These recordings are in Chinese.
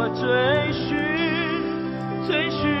我追寻，追寻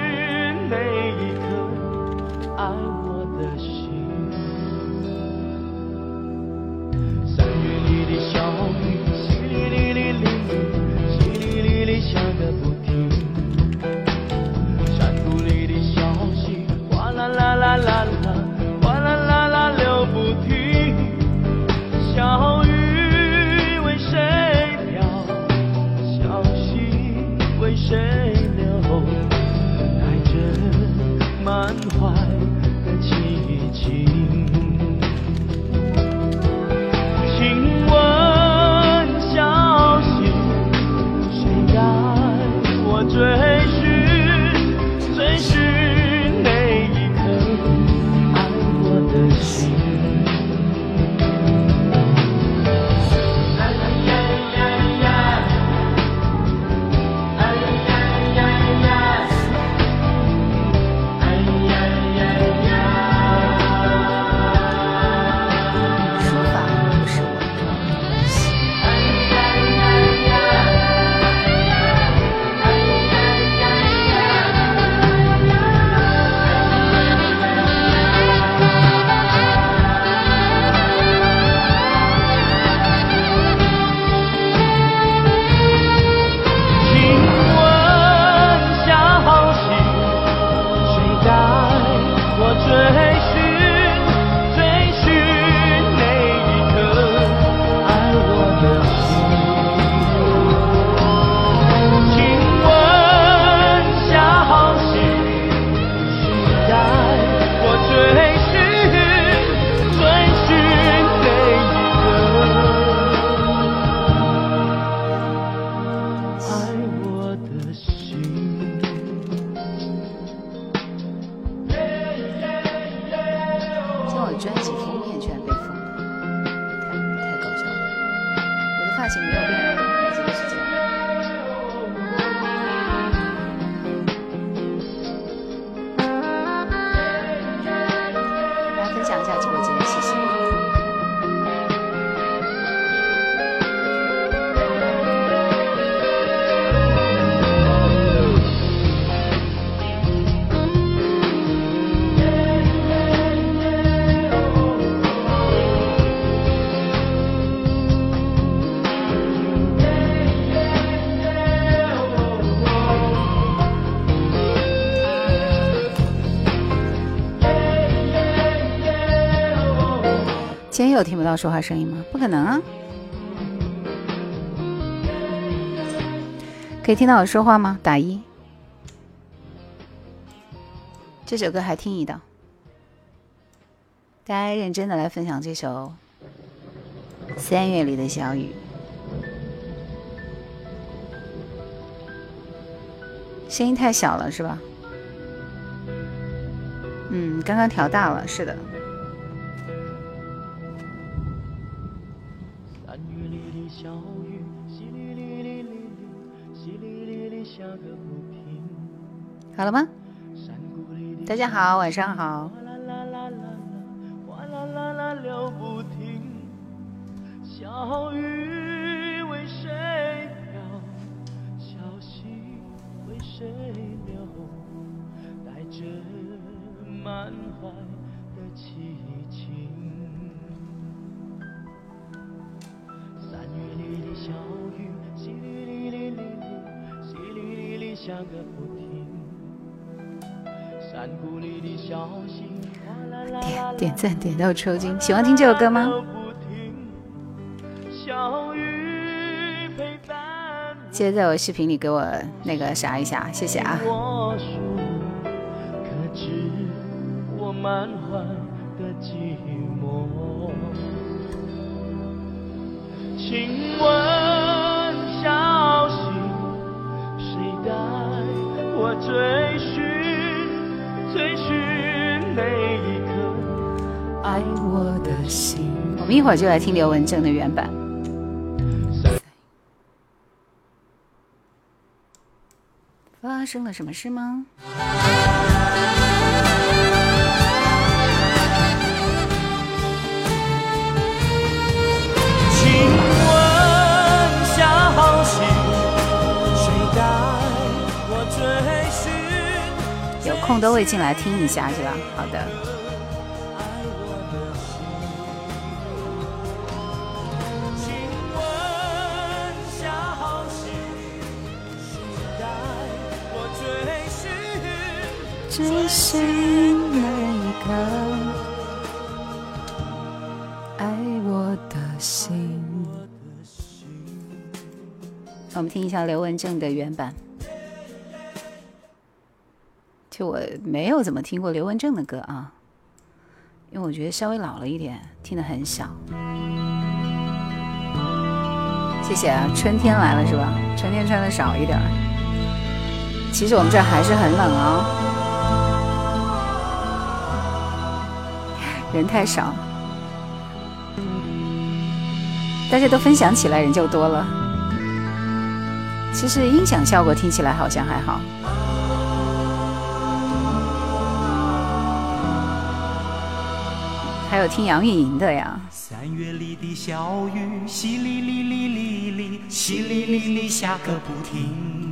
有听不到说话声音吗？不可能啊！可以听到我说话吗？打一。这首歌还听一道。大家认真的来分享这首《三月里的小雨》。声音太小了是吧？嗯，刚刚调大了，是的。好了吗？大家好，晚上好。哗啦啦啦啦，哗啦啦啦流不停。小雨为谁飘？小溪为谁流？带着满怀的凄情。三月里的小雨，淅沥沥沥沥沥，淅沥沥沥下个不停。点点赞点到抽筋，喜欢听这首歌吗？小雨陪伴记得在我视频里给我那个啥一下，谢谢啊。我说，可知我满怀的寂寞？请问小溪，谁带我追行，我们一会儿就来听刘文正的原版。发生了什么事吗？有空都会进来听一下，是吧？好的。追寻那一颗爱我的心。我们听一下刘文正的原版。就我没有怎么听过刘文正的歌啊，因为我觉得稍微老了一点，听得很少。谢谢啊，春天来了是吧？春天穿的少一点其实我们这还是很冷啊，人太少，大家都分享起来人就多了。其实音响效果听起来好像还好。还有听杨钰莹的呀。三月里的小雨，淅沥沥沥沥沥，淅沥沥沥下个不停。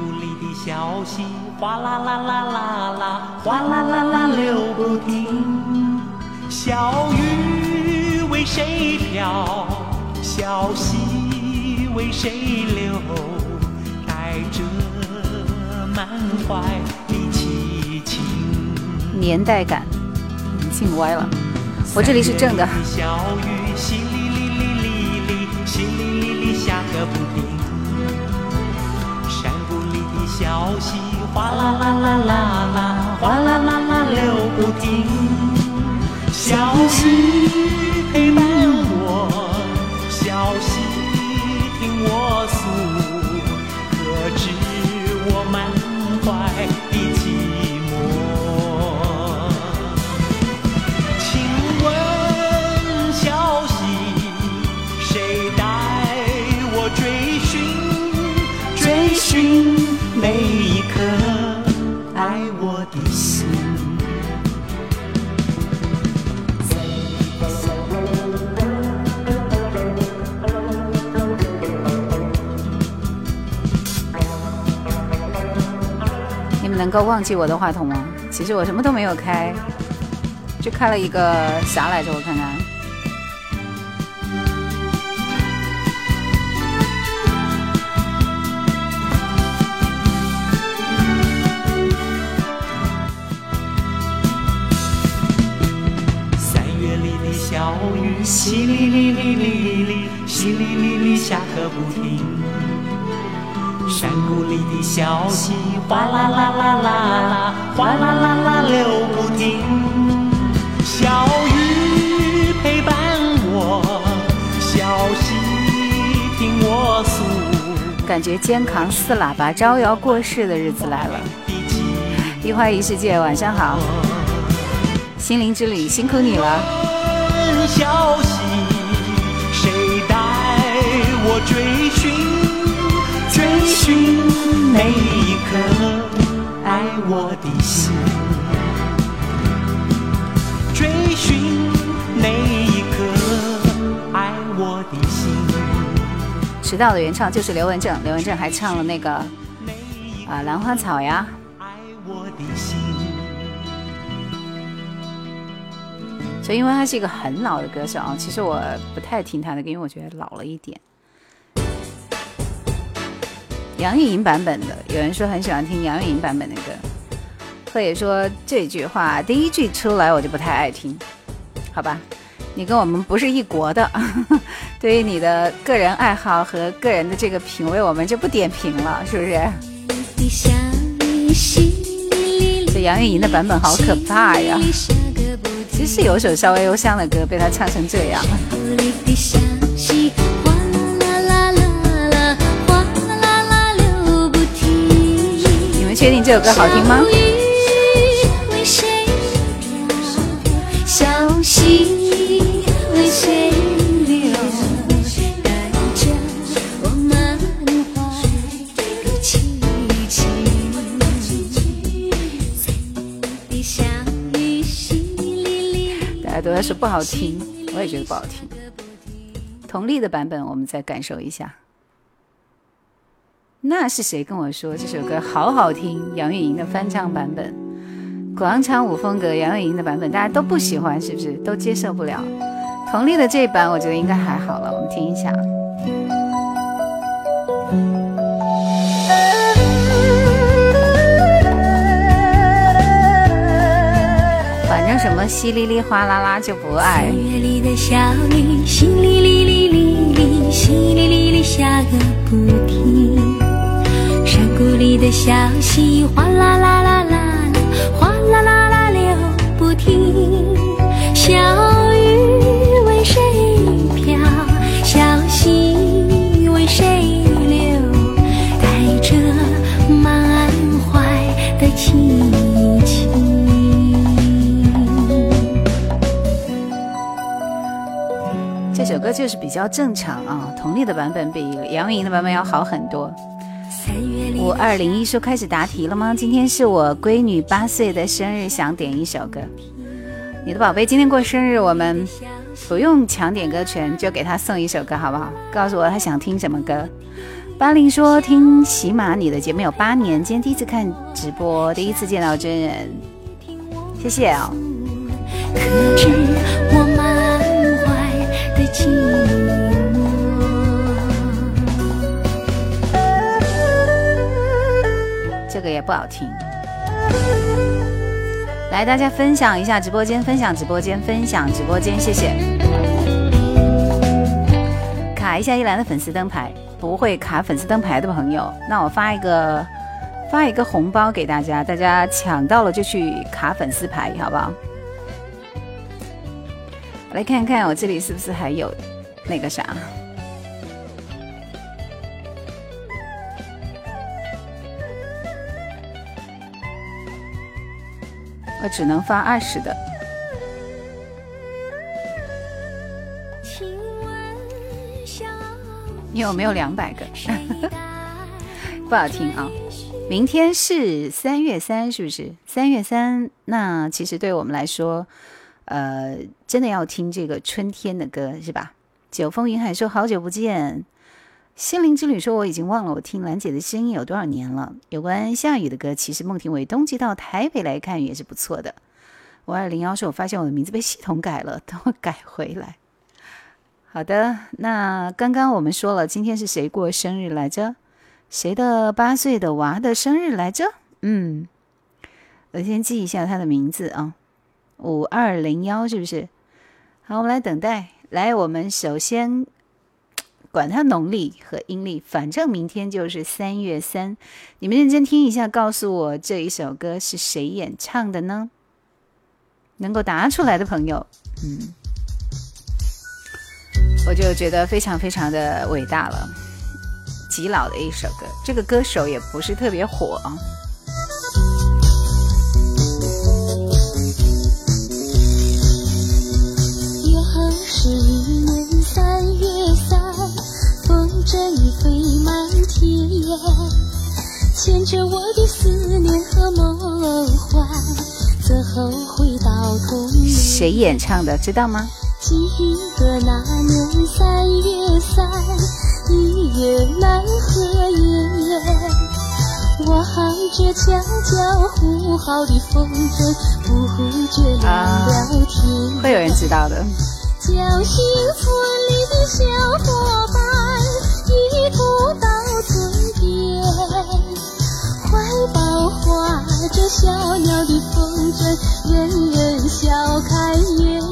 山谷里的小溪，哗啦啦啦啦啦，哗啦啦啦流不停。小雨为谁飘？小溪为谁流？带着满怀的凄情。年代感。你进歪了，我这里是正的。山谷里的小溪哗啦啦啦啦啦，哗啦啦啦流不停。小溪陪伴我，小溪听我诉，可知我满怀的寂寞？请问小溪，谁带我追寻，追寻能够忘记我的话筒吗？其实我什么都没有开，就开了一个啥来着？我看看。三月里的小雨淅沥沥沥沥沥，淅沥沥沥下个不停。山谷里的消息，哗啦啦啦啦啦，哗啦啦啦流不停。小雨陪伴我，小溪听我诉。感觉肩扛四喇叭招摇过市的日子来了。一花一世界，晚上好。心灵之旅，辛苦你了。消息，谁带我追寻？追寻那一颗爱我的心。追寻那一颗爱我的心。迟到的原唱就是刘文正，刘文正还唱了那个啊兰花草呀。爱我的心。所以，因为他是一个很老的歌手啊，其实我不太听他的歌，因为我觉得老了一点。杨钰莹版本的，有人说很喜欢听杨钰莹版本的歌。贺野说这句话第一句出来我就不太爱听，好吧？你跟我们不是一国的，对于你的个人爱好和个人的这个品味，我们就不点评了，是不是？这杨钰莹的版本好可怕呀！其实有首稍微忧伤的歌，被他唱成这样。你们确定这首歌好听吗？都要是不好听，我也觉得不好听。佟丽的版本，我们再感受一下。那是谁跟我说这首歌好好听？杨钰莹的翻唱版本，广场舞风格，杨钰莹的版本大家都不喜欢，是不是？都接受不了。佟丽的这一版，我觉得应该还好了，我们听一下。反正什么淅沥沥哗啦啦就不爱。三月里的小雨，淅沥沥沥沥沥，淅沥沥沥下个不停。山里的小溪，哗啦啦啦啦，哗啦啦啦流不停。小雨为谁飘？小溪为谁流？带着满怀的凄情。这首歌就是比较正常啊，佟丽的版本比杨钰莹的版本要好很多。三月五二零一说开始答题了吗？今天是我闺女八岁的生日，想点一首歌。你的宝贝今天过生日，我们不用抢点歌权，就给她送一首歌，好不好？告诉我她想听什么歌。八零说听喜马你的节目有八年，今天第一次看直播，第一次见到真人，谢谢哦、可不好听。来，大家分享一下直播间，分享直播间，分享直播间，谢谢。卡一下一兰的粉丝灯牌，不会卡粉丝灯牌的朋友，那我发一个发一个红包给大家，大家抢到了就去卡粉丝牌，好不好？我来看看我这里是不是还有那个啥。我只能发二十的。你有没有两百个？不好听啊！明天是三月三，是不是？三月三，那其实对我们来说，呃，真的要听这个春天的歌，是吧？九峰云海说好久不见，心灵之旅说我已经忘了我听兰姐的声音有多少年了。有关下雨的歌，其实孟庭苇冬季到台北来看雨也是不错的。五二零幺说，我发现我的名字被系统改了，等我改回来。好的，那刚刚我们说了，今天是谁过生日来着？谁的八岁的娃的生日来着？嗯，我先记一下他的名字啊，五二零幺是不是？好，我们来等待。来，我们首先管它农历和阴历，反正明天就是三月三。你们认真听一下，告诉我这一首歌是谁演唱的呢？能够答出来的朋友，嗯，我就觉得非常非常的伟大了。极老的一首歌，这个歌手也不是特别火啊。是三月三，风筝飞满天，牵着我的思念和梦幻，最后回到童年。谁演唱的？知道吗？记得那年三月三，一月南河远，望着悄悄呼号的风筝，不觉亮了天。会有人知道的。侥幸村里的小伙伴一同到村边，怀抱画着小鸟的风筝，人人笑看月圆。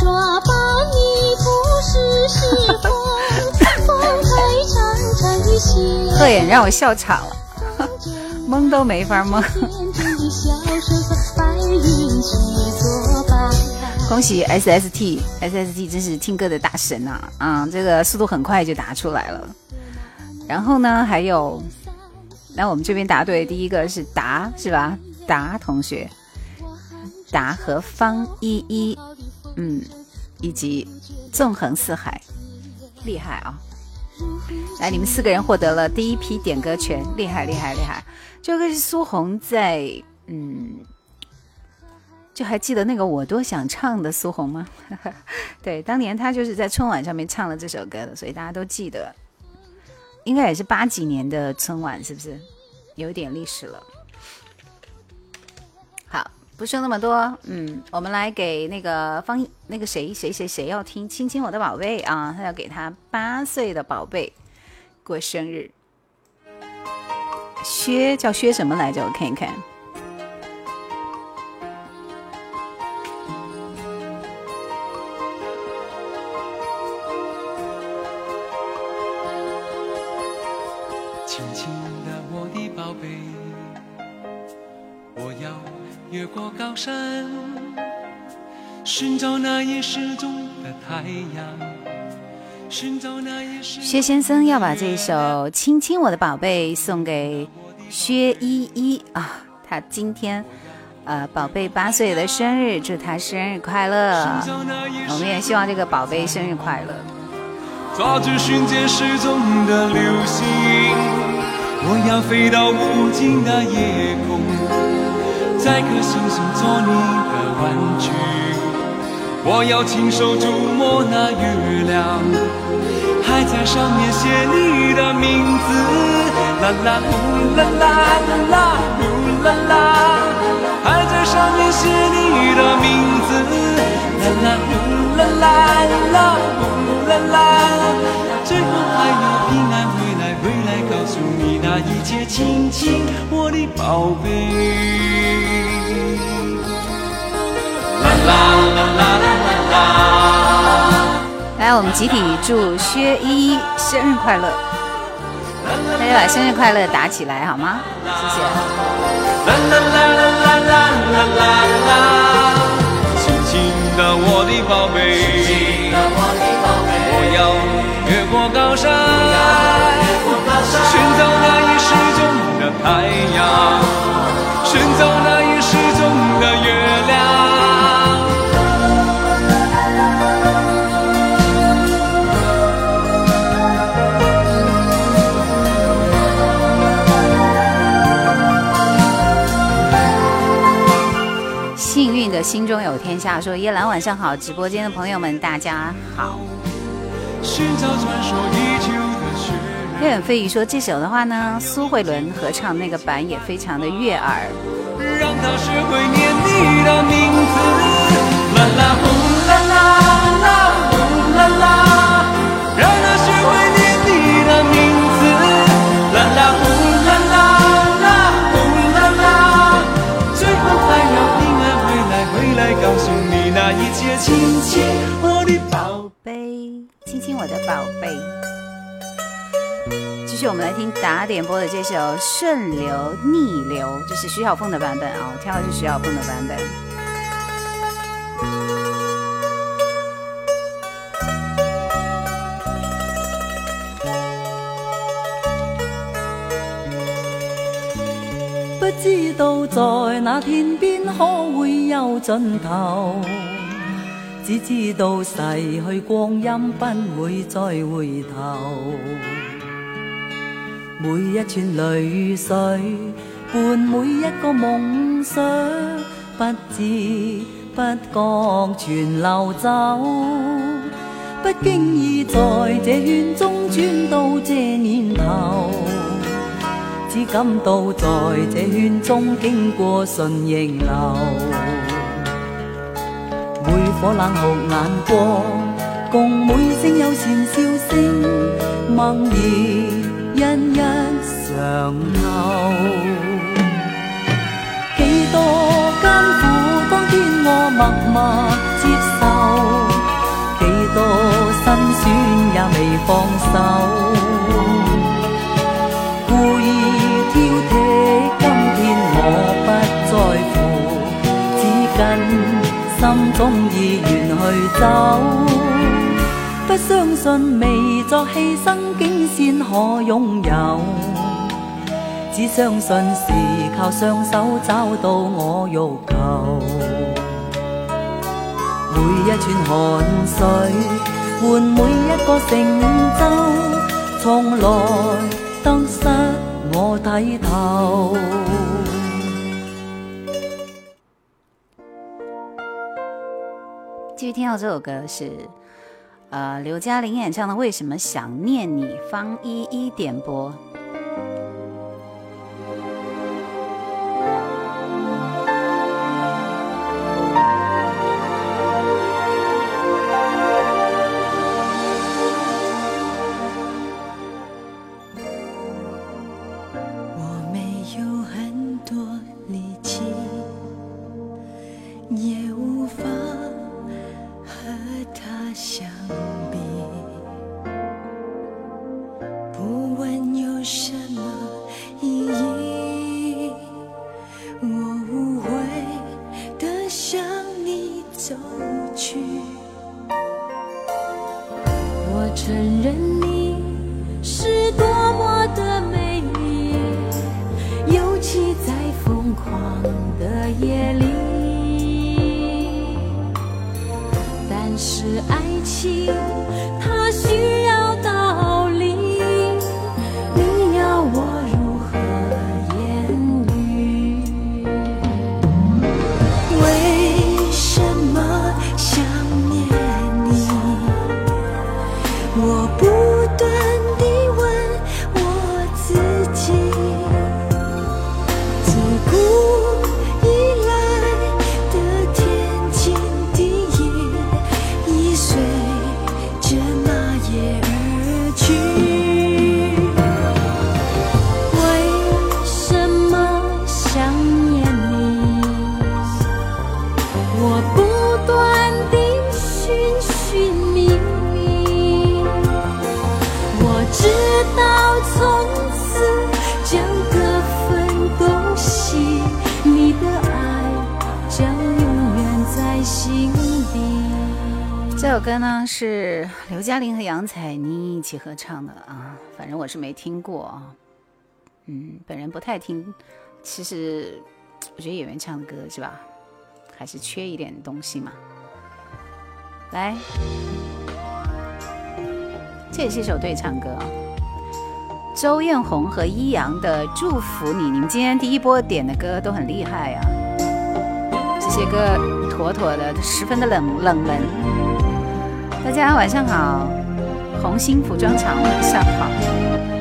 抓把你不是时光，放开长长的线。鹤眼让我笑场了，蒙都没法蒙。恭喜 SST，SST 真是听歌的大神呐、啊！这个速度很快就答出来了。然后呢，还有，那我们这边答对，第一个是达是吧？达同学，达和方依依，嗯，以及纵横四海，厉害啊！来，你们四个人获得了第一批点歌权，厉害厉害厉害！这个是苏红在嗯。就还记得那个我多想唱的苏红吗？对，当年她就是在春晚上面唱了这首歌的，所以大家都记得。应该也是八几年的春晚，是不是？有点历史了。好，不说那么多，嗯，我们来给那个方那个谁谁谁谁要听《亲亲我的宝贝》啊，他要给他八岁的宝贝过生日。薛叫薛什么来着？我看一看。高山，寻找那已失踪的太阳。寻找那已失薛先生要把这首《亲亲我的宝贝》送给薛依依啊，他今天呃宝贝八岁的生日，祝他生日快乐！我们也希望这个宝贝生日快乐。抓住瞬间失踪的流星，我要飞到无尽的夜空，在颗星星做你的玩具。我要亲手触摸那月亮，还在上面写你的名字。啦啦呼啦啦啦啦呼啦啦，还在上面写你的名字。啦啦呼啦啦啦呼啦啦，最后还要平安回来，告诉你那一切，亲亲我的宝贝。啦啦啦啦啦啦啦。来，我们集体祝薛依依生日快乐！大家把生日快乐打起来好吗？谢谢。啦啦啦啦啦啦啦啦啦，亲亲的我的宝贝，我要越过高山，寻找那已失踪的太阳，寻找那已失踪的月亮。幸运的心中有天下说叶兰晚上好，直播间的朋友们大家好。寻找传说已久的雪人。月远飞鱼说这首的话呢，苏慧伦合唱那个版也非常的悦耳。让他学会念你的名字，啦啦呼啦啦啦呼啦啦，让他学会念你的名字，啦啦呼啦啦啦呼啦啦，最后还要平安回来，回来告诉你那一切，亲亲我的宝。贝，亲亲我的宝贝。续，我们来听打点播的这首《顺流逆流》，这是徐小凤的版本啊，我挑的是徐小凤的版本。不知道在那天边可会有尽头，只知道逝去光阴不会再回头。每一串泪水伴每一个夢想，不知不覺全流走。不經意在這圈中转到這年頭。只感到在這圈中經過順逆流，每顆冷酷眼光，共每聲友善笑聲，默然一一嘗透。幾多艱苦，當天我默默接受，幾多辛酸也未放手。故意挑剔，今天我不在乎，只跟心中意願去走。不相信未作犧牲，竟先可擁有。只相信是靠雙手找到我欲求。每一串汗水換每一個成就，從來。得失我睇透。继续听到这首歌是呃，刘嘉玲演唱的《为什么想念你》，方一一点播。嘉玲和杨采妮一起合唱的啊，反正我是没听过啊。嗯，本人不太听。其实我觉得演员唱的歌是吧，还是缺一点东西嘛。来，这也是一首对唱歌啊。周艳红和一阳的《祝福你》，你们今天第一波点的歌都很厉害呀、这些歌妥妥的，十分的冷冷门。大家晚上好，红星服装厂晚上好，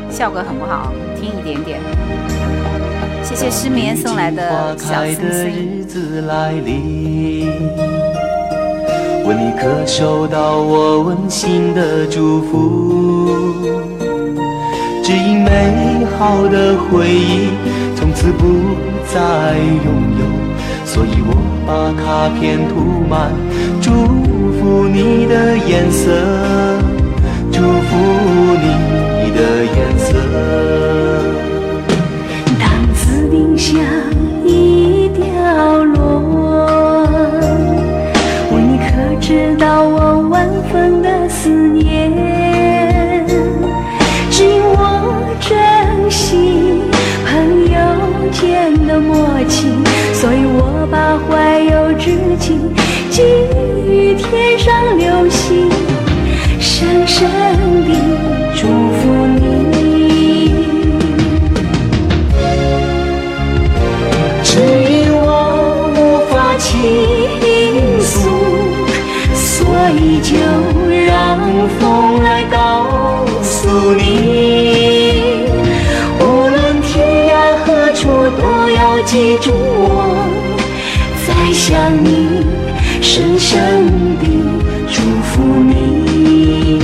效果很不好，听一点点。谢谢失眠送来的小星星。日子来临，问你可收到我温馨的祝福？只因美好的回忆从此不再拥有，所以我把卡片涂满，你的颜色，祝福你的颜色。当紫丁香已掉落，问你可知道我万分的思念？只因我珍惜朋友间的默契，所以我把怀有之情天上流星，深深地祝福你。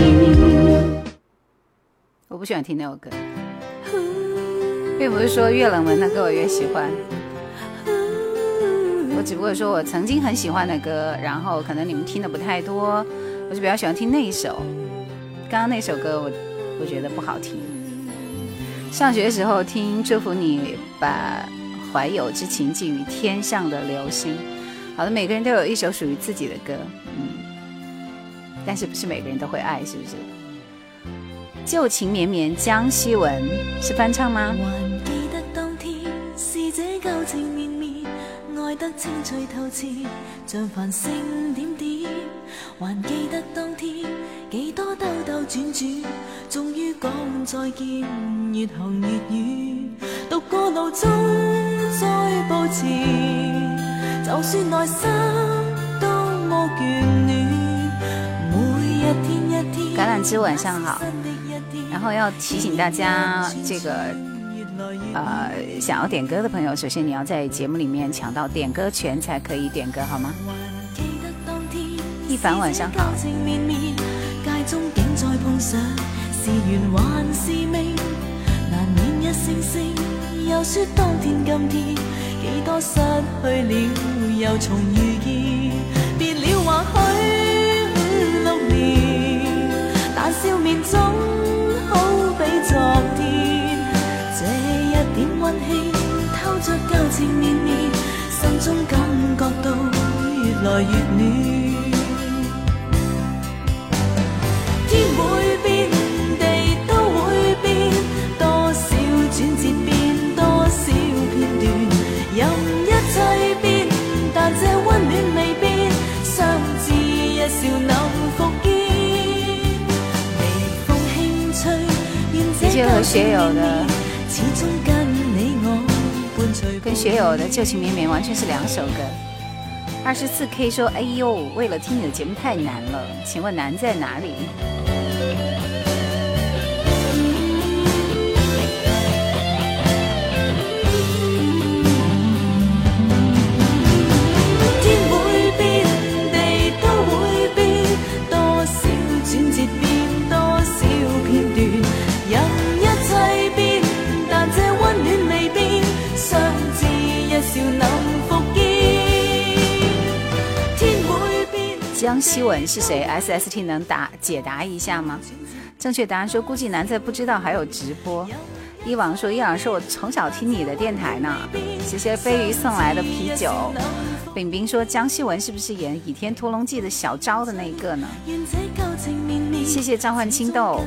我不喜欢听那首歌，并不是说越冷门的歌我越喜欢，我只不过说我曾经很喜欢的歌，然后可能你们听的不太多，我就比较喜欢听那一首。刚刚那首歌我我觉得不好听。上学时候听《祝福你》，把怀有之情寄予天上的流星。好的，每个人都有一首属于自己的歌，嗯，但是不是每个人都会爱，是不是？旧情绵绵江西文是翻唱吗？還記得當天是這舊情綿綿，愛得清脆透徹，像繁星點點。還記得當天幾多兜兜轉轉，終於講再見，越行越遠。獨個路中再步前，就算內心多麼眷戀，每一天一天橄榄枝晚上好，然后要提醒大家，这个呃想要点歌的朋友，首先你要在节目里面抢到点歌权才可以点歌，好吗？一凡晚上好。几多失去了又重遇见别了或许五六年但笑面总好比昨天这一点温馨透着旧情绵绵心中感觉到越来越暖。学友的旧情绵绵完全是两首歌。二十四 K 说：“哎呦，为了听你的节目太难了，请问难在哪里？”江希文是谁？SST 能答解答一下吗？正确答案说估计难在不知道还有直播。一往说一往说，我从小听你的电台呢。谢谢飞鱼送来的啤酒。饼饼说江希文是不是演《倚天屠龙记》的小昭的那个呢？谢谢召唤青豆。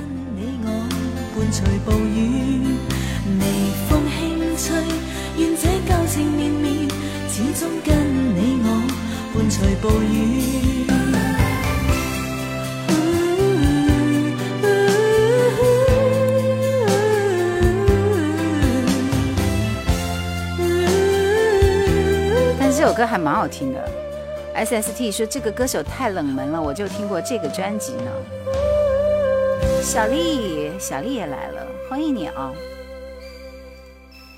这首歌还蛮好听的，SST 说这个歌手太冷门了，我就听过这个专辑呢。小丽，小丽也来了，欢迎你啊！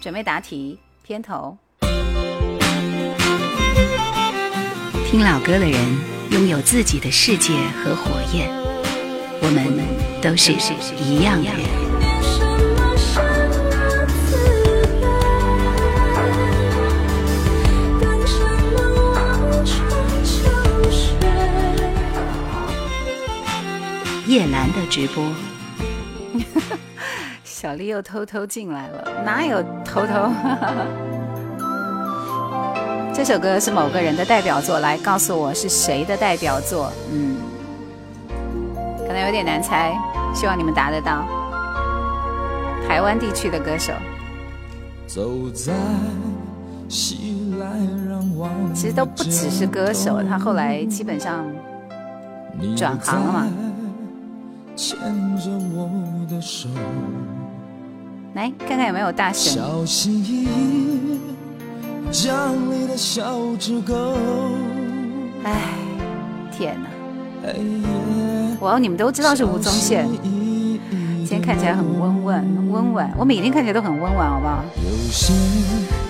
准备答题，片头。听老歌的人拥有自己的世界和火焰，我们都是一样的人。叶兰的直播，小丽又偷偷进来了，哪有偷偷？这首歌是某个人的代表作，来告诉我是谁的代表作？嗯，可能有点难猜，希望你们答得到。台湾地区的歌手，其实都不只是歌手，他后来基本上转行了嘛。牵着我的手，来看看有没有大神。小心翼翼将你的小指勾哎，天哪！哇，你们都知道是吴宗宪。今天看起来很温文温婉，我每天看起来都很温婉，好不好？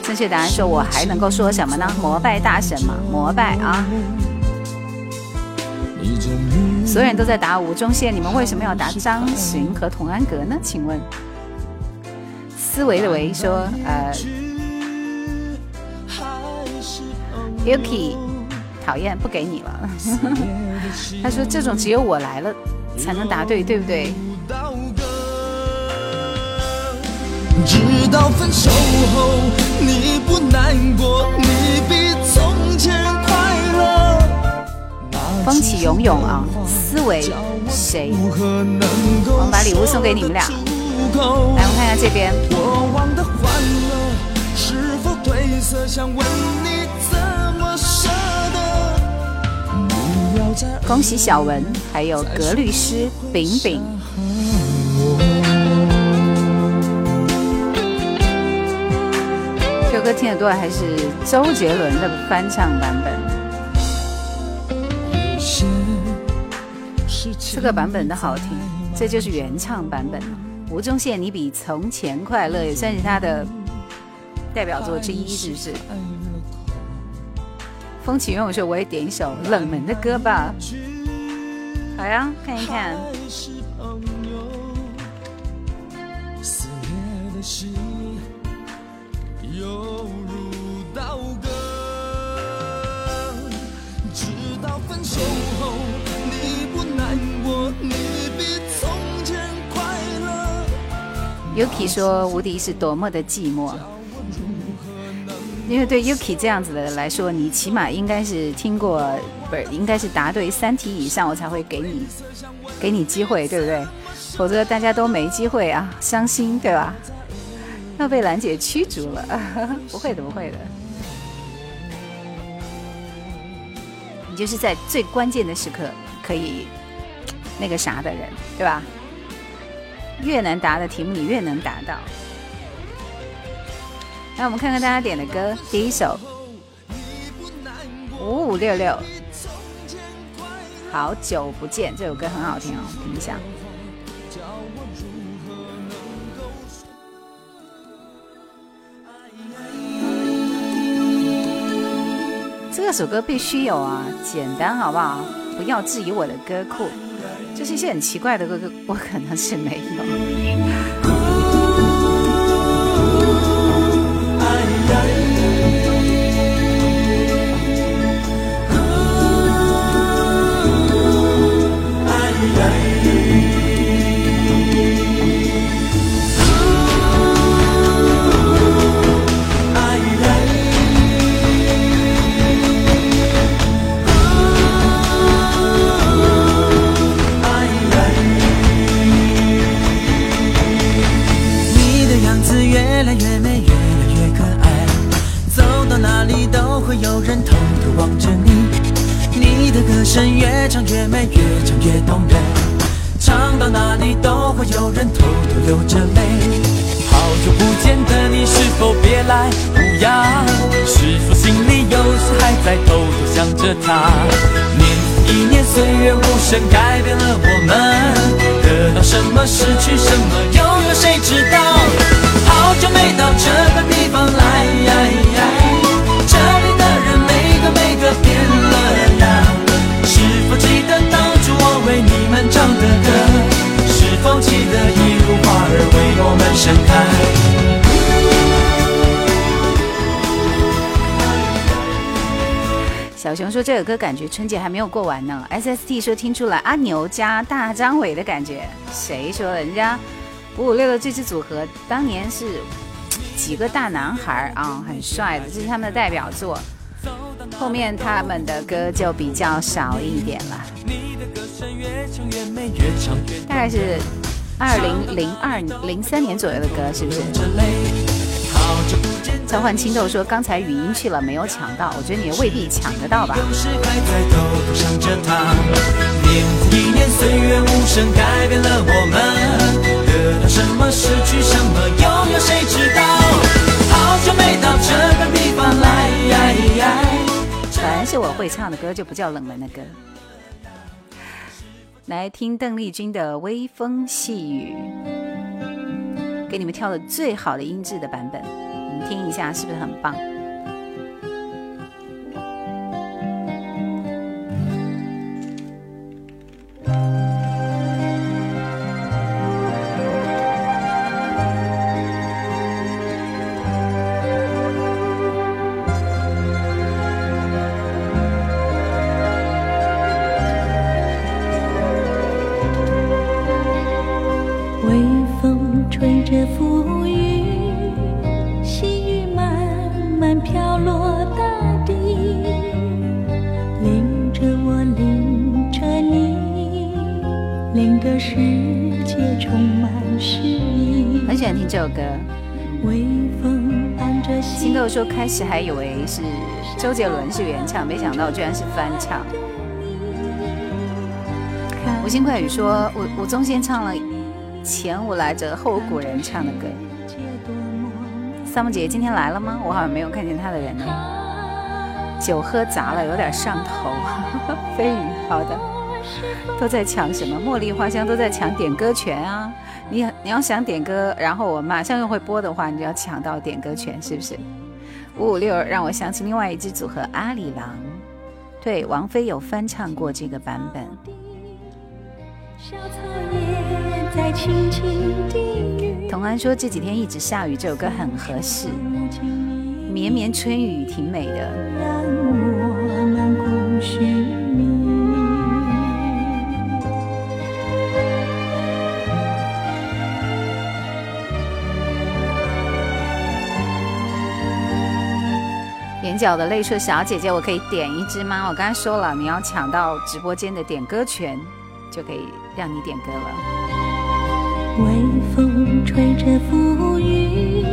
正确答案说，我还能够说什么呢？膜拜大神嘛，膜拜啊！所有人都在答吴宗宪，你们为什么要答张巡和童安格呢？请问，思维的维说，呃，Yuki，讨厌，不给你了。他说这种只有我来了才能答对，对不对？直到分手后，你不难过，起涌涌啊，思维谁？我们把礼物送给你们俩。来，我们看看这边。恭喜小文，还有格律师饼饼。这首歌听得多还是周杰伦的翻唱版本？这个版本的好听，这就是原唱版本。吴宗宪，你比从前快乐，也算是他的代表作之一，是不是？风起云涌说，我也点一首冷门的歌吧。好呀，看一看。Yuki 说：“无敌是多么的寂寞。”因为对 Yuki 这样子的来说，你起码应该是听过，不是应该是答对三题以上，我才会给你给你机会，对不对？否则大家都没机会啊，伤心，对吧？要被兰姐驱逐了？不会的，不会的。你就是在最关键的时刻可以那个啥的人，对吧？越难答的题目，你越能答到。那我们看看大家点的歌，第一首五五六六，好久不见，这首歌很好听哦，听一下。这首歌必须有啊，简单好不好？不要质疑我的歌库，就是一些很奇怪的歌，我可能是没有。声越唱越美，越唱越动人，唱到哪里都会有人偷偷流着泪。好久不见的你，是否别来无恙？是否心里有时还在偷偷想着他？年一年，岁月无声，改变了我们。得到什么，失去什么，又有谁知道？好久没到这个地方来，放弃的一如花儿为我们盛开？小熊说这首歌感觉春节还没有过完呢。SST 说听出来阿牛加大张伟的感觉。谁说？人家五五六六这支组合当年是几个大男孩啊，很帅的，这是他们的代表作。后面他们的歌就比较少一点了，大概是二零零二零三年左右的歌，是不是？交换青豆说刚才语音去了，没有抢到，我觉得你未必抢得到吧。一年岁月无声改变了我们，得到什么失去什么，拥有谁知道好久没到这个地方来。凡是我会唱的歌，就不叫冷门的歌。来听邓丽君的《微风细雨》，给你们挑的最好的音质的版本，你们听一下，是不是很棒？说开始还以为是周杰伦是原唱，没想到居然是翻唱。吴心快语说，吴吴宗宪唱了前无来者后古人唱的歌。三木姐今天来了吗？我好像没有看见她的人呢。酒喝砸了，有点上头。飞宇，好的。都在抢什么？茉莉花香都在抢点歌权啊！你你要想点歌，然后我马上又会播的话，你就要抢到点歌权，是不是？五五六让我想起另外一支组合阿里郎，对，王菲有翻唱过这个版本。童安说这几天一直下雨，这首歌很合适，绵绵春雨挺美的。角的泪说：“小姐姐，我可以点一支吗？我刚才说了，你要抢到直播间的点歌权，就可以让你点歌了。”微风吹着浮云，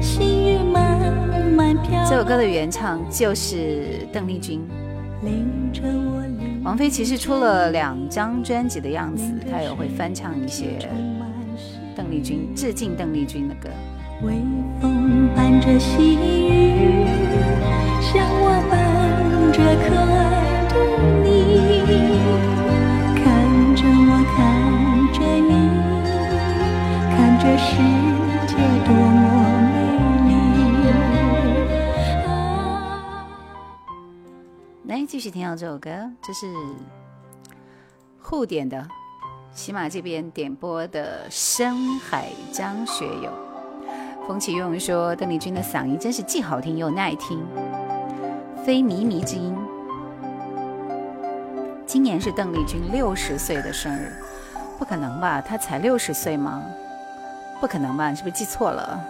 细雨慢慢飘。这首歌的原唱就是邓丽君。王菲其实出了两张专辑的样子，她也会翻唱一些邓丽君，致敬邓丽君的歌。微风伴着细雨，像我伴着可爱的你，看着我，看着你，看这世界多么美丽。来，继续听到这首歌，这是互点的，喜马这边点播的《深海》，张学友。风起云涌说：“邓丽君的嗓音真是既好听又耐听，非靡靡之音。”今年是邓丽君六十岁的生日，不可能吧？她才六十岁吗？不可能吧？你是不是记错了？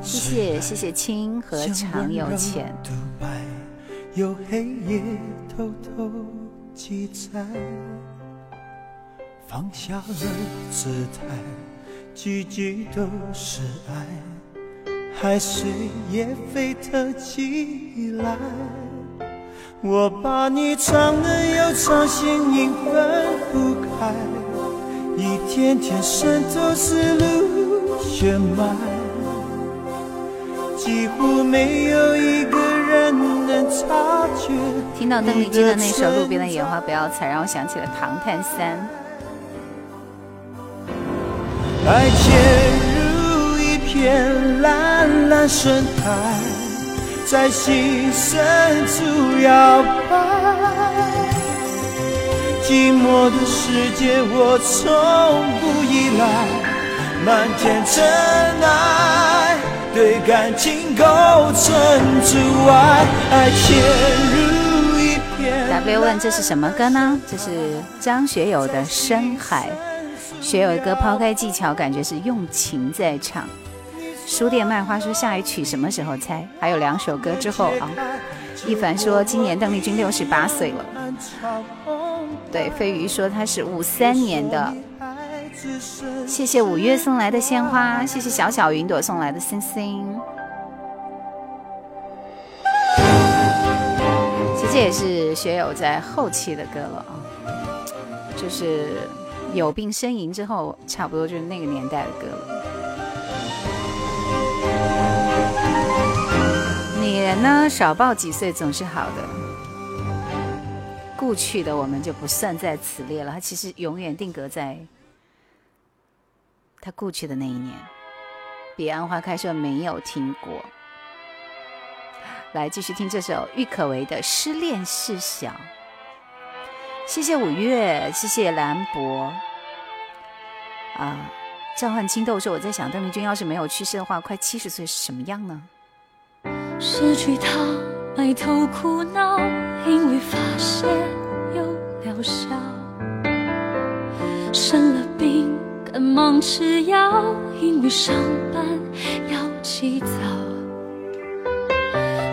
谢谢谢谢亲和常有钱。有黑夜偷偷记载，放下了姿态，句句都是爱，海水也沸腾起来。我把你唱的又唱，心音分不开，一天天渗透思路血脉。几乎没有一个。听到邓丽君的那首《路边的野花不要采》，让我想起了《唐探三》。爱潜入一片蓝蓝深海，在心深处摇摆。寂寞的世界，我从不依赖，漫天尘埃。对感情构成阻碍，爱潜入一片。W 问这是什么歌呢？这是张学友的《深海》。学友的歌抛开技巧，感觉是用情在唱。书店卖花说下一曲什么时候猜？还有两首歌之后啊。一凡说今年邓丽君六十八岁了。对，飞鱼说她是五三年的。谢谢五月送来的鲜花，谢谢小小云朵送来的星星。其实也是学友在后期的歌了啊，就是有病呻吟之后，差不多就是那个年代的歌了。女人呢，少报几岁总是好的。故去的我们就不算在此列了，它其实永远定格在。他故去的那一年，彼岸花开说没有听过。来继续听这首郁可唯的《失恋事小》。谢谢五月，谢谢兰博。啊，召唤青豆说我在想，邓丽君要是没有去世的话，快七十岁是什么样呢？失去他，埋头苦恼，因为发现有疗效，生了病。赶忙吃药，因为上班要起早。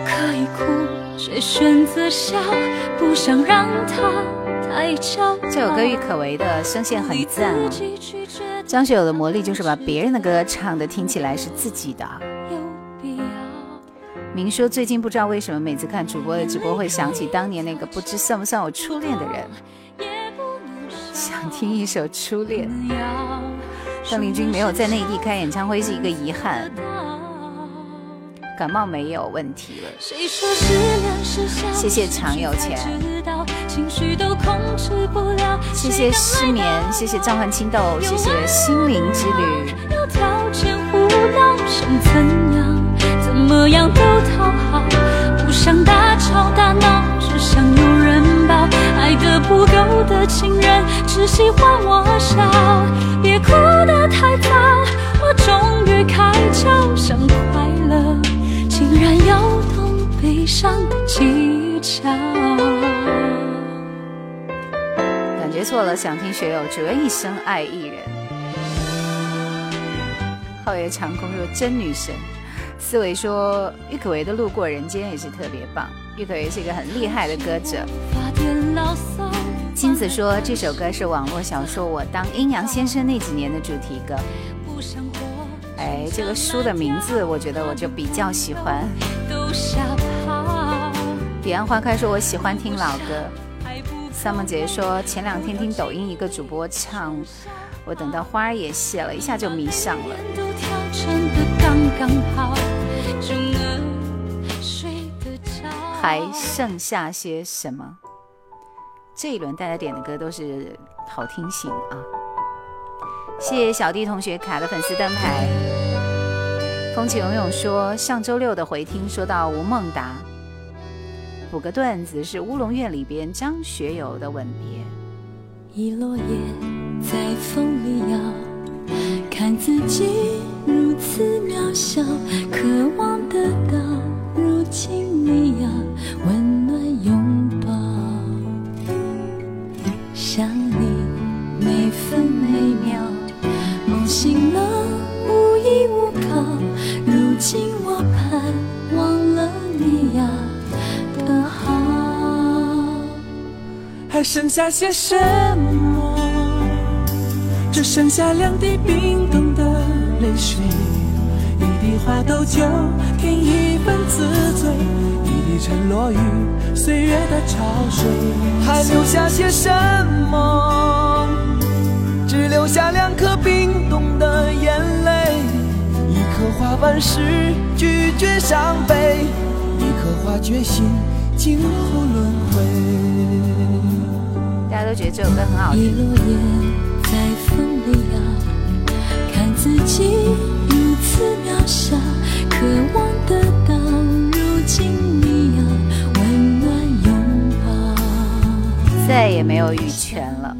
可以哭，却选择笑，不想让他太骄傲。这首歌郁可唯的声线很赞哦。张学友的魔力就是把别人的歌唱的听起来是自己的。明说最近不知道为什么每次看主播的直播会想起当年那个不知算不算我初恋的人。想听一首《初恋》。邓丽君没有在内地开演唱会是一个遗憾。感冒没有问题了。谢谢常有钱。谢谢失眠，谢谢召唤青豆，谢谢心灵之旅。怎么样都讨好，不想大吵大闹，只喜欢我笑。别哭得太早，我终于开窍，想快乐。竟然要懂悲伤的技巧。感觉错了，想听学友，只愿一生爱一人。皓月长空说真女神。思维说郁可唯的路过人间也是特别棒。郁可唯是一个很厉害的歌者。金子说这首歌是网络小说《我当阴阳先生》那几年的主题歌。哎，这个书的名字，我觉得我就比较喜欢。彼岸花开说，我喜欢听老歌。summer 姐说，前两天听抖音一个主播唱，我等到花儿也谢了，一下就迷上了。还剩下些什么？这一轮大家点的歌都是好听型啊。谢谢小弟同学卡的粉丝灯牌。风起涌涌说，上周六的回听说到吴孟达，补个段子是《乌龙院》里边张学友的《吻别》。一落叶在风里摇，看自己如此渺小，渴望得到如今你要温暖拥想你每分每秒。梦醒了，无依无靠。如今我盼望了你呀的好。还剩下些什么？只剩下两滴冰冻的泪水，一滴花豆酒添一份自醉，一滴沉落于岁月的潮水。还留下些什么？只留下两颗冰冻的眼泪，一颗花万事拒绝伤悲，一颗花决心今后轮回。大家都觉得这首歌很好听。一落叶在风里摇，看自己如此渺小，渴望得到如今再也没有羽泉了。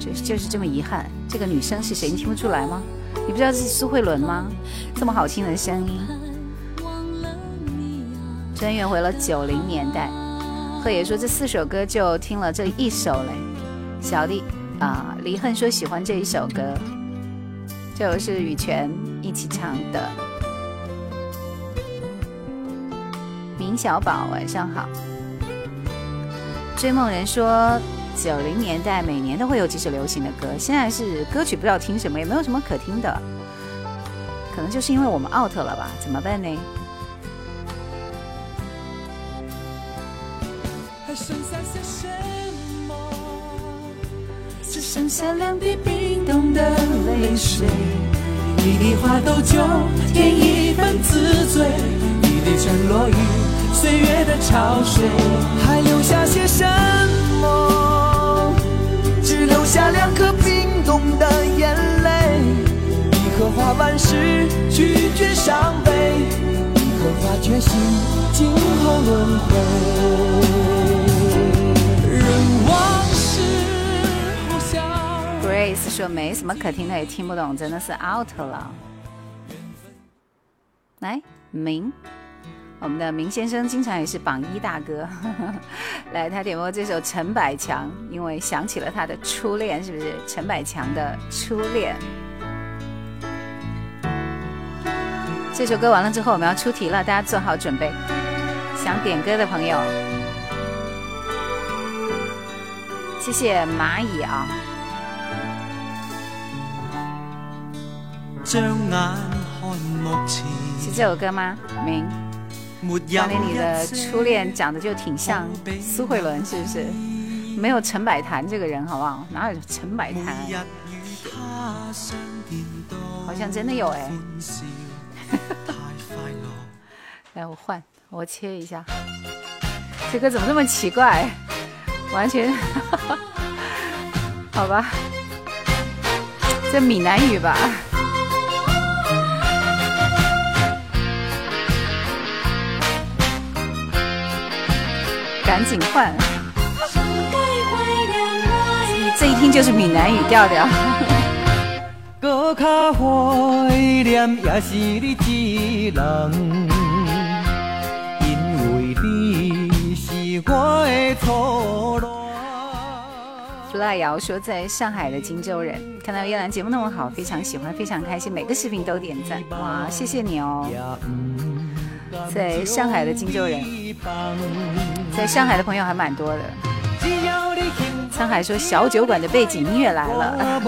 就是就是这么遗憾，这个女生是谁？你听不出来吗？你不知道是苏慧伦吗？这么好听的声音，穿越回了九零年代。贺爷说这四首歌就听了这一首嘞。小弟啊，离恨说喜欢这一首歌，这是羽泉一起唱的。明小宝晚上好。追梦人说。九零年代每年都会有几首流行的歌，现在是歌曲不知道听什么，也没有什么可听的，可能就是因为我们 out 了吧？怎么办呢？只剩下两滴冰冻的泪水，一滴花豆酒添一份自醉，一滴沉落于岁月的潮水，还留下些什么？只留下两颗冰冻的眼泪，一颗花万事拒绝伤悲，一颗花决心今后轮回。任往事呼啸。Grace 说没什么可听的，也听不懂，真的是 out 了。来，明。我们的明先生经常也是榜一大哥，来，他点播这首陈百强，因为想起了他的初恋，是不是？陈百强的初恋。这首歌完了之后，我们要出题了，大家做好准备。想点歌的朋友，谢谢蚂蚁啊。是这首歌吗？明。当年你的初恋长得就挺像苏慧伦，是不是？没有陈百潭这个人，好不好？哪有陈百潭？好像真的有哎。来，我换，我切一下。这歌怎么这么奇怪？完全，好吧，这闽南语吧。赶紧换！这一听就是闽南语调调。搁较怀念也是你一人，因为你是我的初恋。弗 赖瑶说，在上海的荆州人，看到叶兰节目那么好，非常喜欢，非常开心，每个视频都点赞，哇，谢谢你哦。在上海的荆州人，在上海的朋友还蛮多的。沧海说小酒馆的背景音乐来了。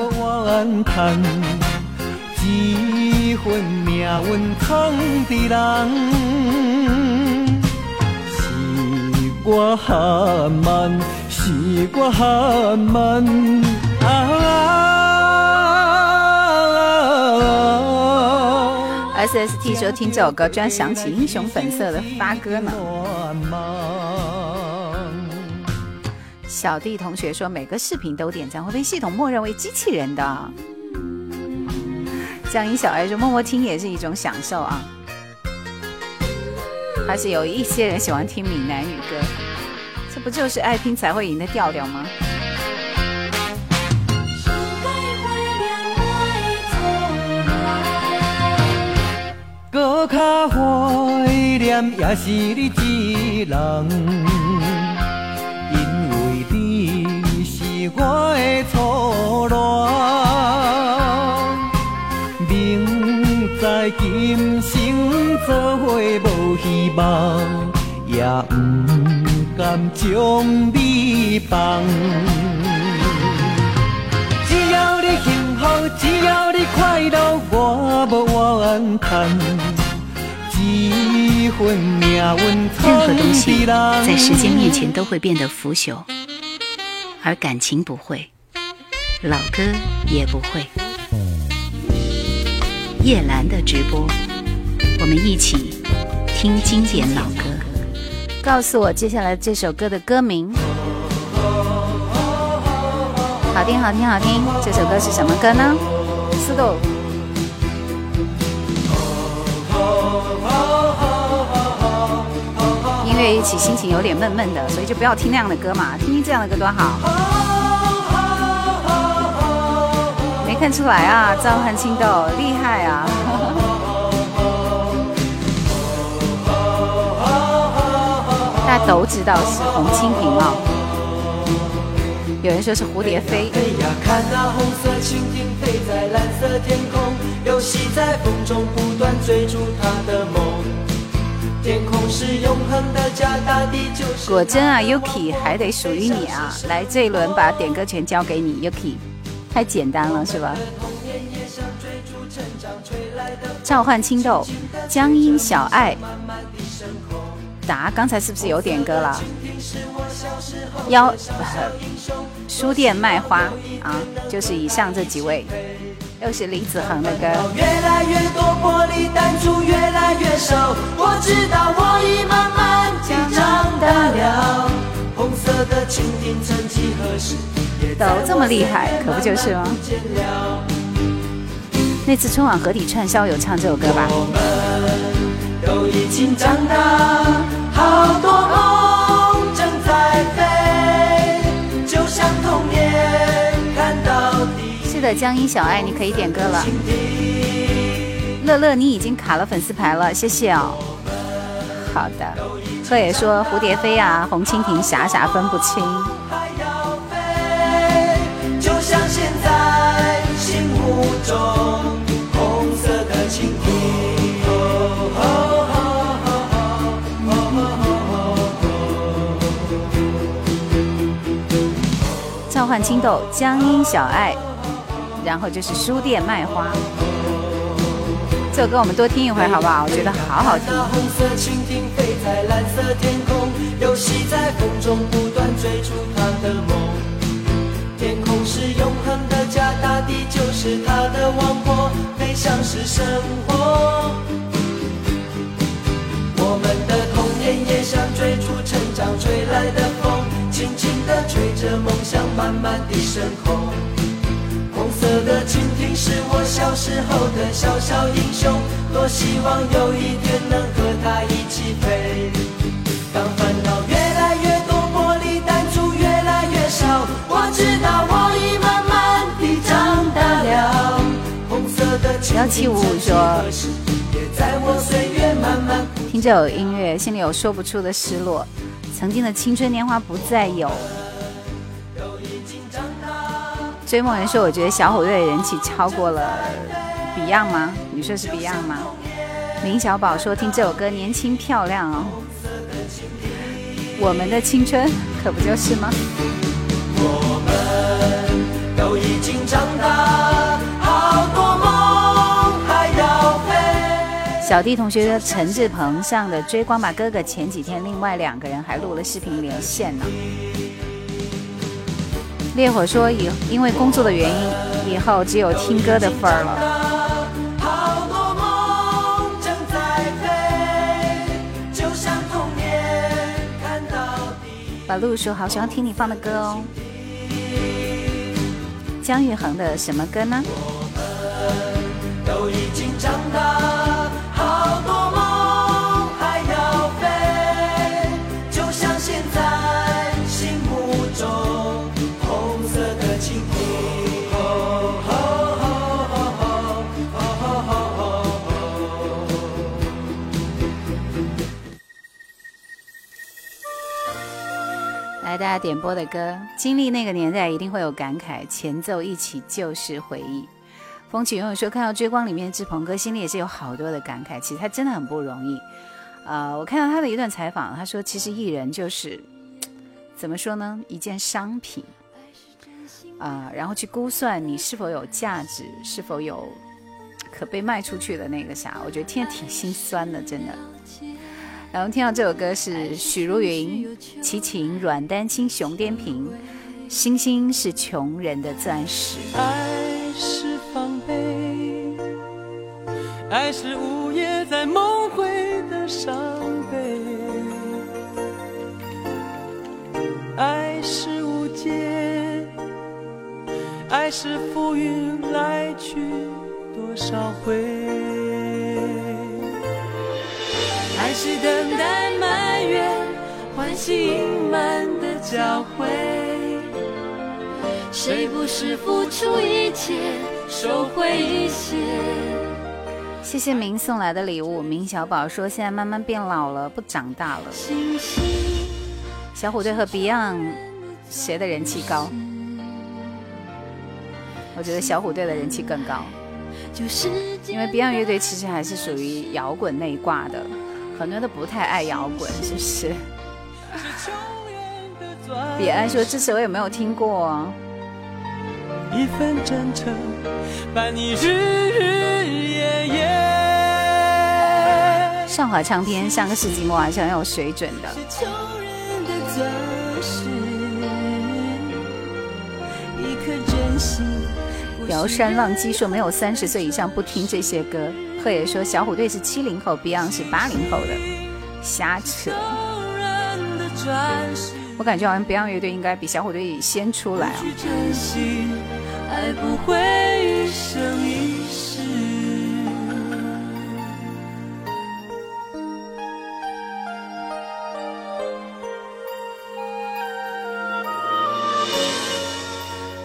S S T 说听这首歌，居然想起英雄本色的发哥呢。小弟同学说每个视频都点赞会被系统默认为机器人的。江一小爱说默默听也是一种享受啊。还是有一些人喜欢听闽南语歌，这不就是爱听才会赢的调调吗？搁较怀念也是你一人，因为你是我的初恋。明知今生做伙无希望，也不甘将你放。幸福，只要你快乐，我无怨叹。任何东西在时间面前都会变得腐朽，而感情不会，老歌也不会。叶兰的直播，我们一起听经典老歌。告诉我接下来这首歌的歌名。好听，好听，好听！这首歌是什么歌呢？四豆。乐一起，心情有点闷闷的，所以就不要听那样的歌嘛，听听这样的歌多好。没看出来啊，召唤青豆厉害啊！大家都知道是红蜻蜓哦，有人说是蝴蝶飞。看那红色蜻蜓飞在蓝色天空，游戏在风中，不断追逐它的梦。天空是永恒的家，大地就是果真啊，Yuki 还得属于你啊！来，这一轮把点歌权交给你，Yuki，太简单了是吧？召唤青豆，江阴小爱，答，刚才是不是有点歌了？幺，书店卖花啊，就是以上这几位。又是李子恒的歌。越来越多玻璃弹珠越来越少，我知道我已慢慢地长大了。红色的蜻蜓曾几何时都这么厉害，可不就是吗？那次春晚合体串烧有唱这首歌吧？我们都已经长大，好多江阴小爱，你可以点歌了。乐乐，你已经卡了粉丝牌了，谢谢哦。好的，贺野说蝴蝶飞啊，红蜻蜓傻傻分不清。召唤青豆，江阴小爱。然后就是书店卖花，这首歌我们多听一会儿好不好？我觉得好好听。红色蜻蜓飞在蓝色天空，游戏在风中不断追逐它的梦。天空是永恒的家，大地就是它的王国，飞翔是生活。我们的童年也像追逐成长吹来的风，轻轻地吹着梦想慢慢地升空。色的蜻蜓是我小时候的小小英雄，多希望有一天能和它一起飞。当烦恼越来越多，玻璃弹珠越来越少，我知道我已慢慢地长大了。红色的蜻蜓曾几何时也在我岁月慢慢。听这首音乐，心里有说不出的失落。曾经的青春年华不再有。追梦人说：“我觉得小虎队的人气超过了 Beyond 吗？你说是 Beyond 吗？”林小宝说：“听这首歌年轻漂亮哦。”我们的青春可不就是吗？我们都已经长大，好多梦还要飞。小弟同学说：“陈志鹏上的《追光吧哥哥》，前几天另外两个人还录了视频连线呢。”烈火说：“以因为工作的原因，以后只有听歌的份儿了。”好多梦正在飞，就像童年看到底。把路说：“好喜欢听你放的歌哦。”姜育恒的什么歌呢？都已经长大，大家点播的歌，经历那个年代一定会有感慨，前奏一起就是回忆。风起云涌说，看到《追光》里面志鹏哥，心里也是有好多的感慨。其实他真的很不容易。呃，我看到他的一段采访，他说，其实艺人就是怎么说呢，一件商品啊、然后去估算你是否有价值，是否有可被卖出去的那个啥，我觉得听着挺心酸的，真的。然后听到这首歌是许茹芸、齐秦、阮丹青、熊天平，《星星是穷人的钻石》。爱是防备，爱是午夜在梦回的伤悲，爱是无解，爱是浮云来去多少回。爱是等待满月，唤醒隐瞒的交汇。谁不是付出一切，收回一些？谢谢明送来的礼物。明小宝说现在慢慢变老了，不长大了。星星小虎队和 Beyond 谁的人气高？我觉得小虎队的人气更高，就是因为 Beyond 乐队其实还是属于摇滚那一挂的，很多人都不太爱摇滚，是不是？彼岸说这首我也没有听过？一份真诚，伴你日日夜夜。上华唱片上个世纪末还是很有水准的。穷人的钻石，一颗真心。摇山浪迹说没有三十岁以上不听这些歌。贺野说小虎队是七零后，Beyond 是八零后的，瞎扯。我感觉好像 Beyond 乐队应该比小虎队先出来啊。去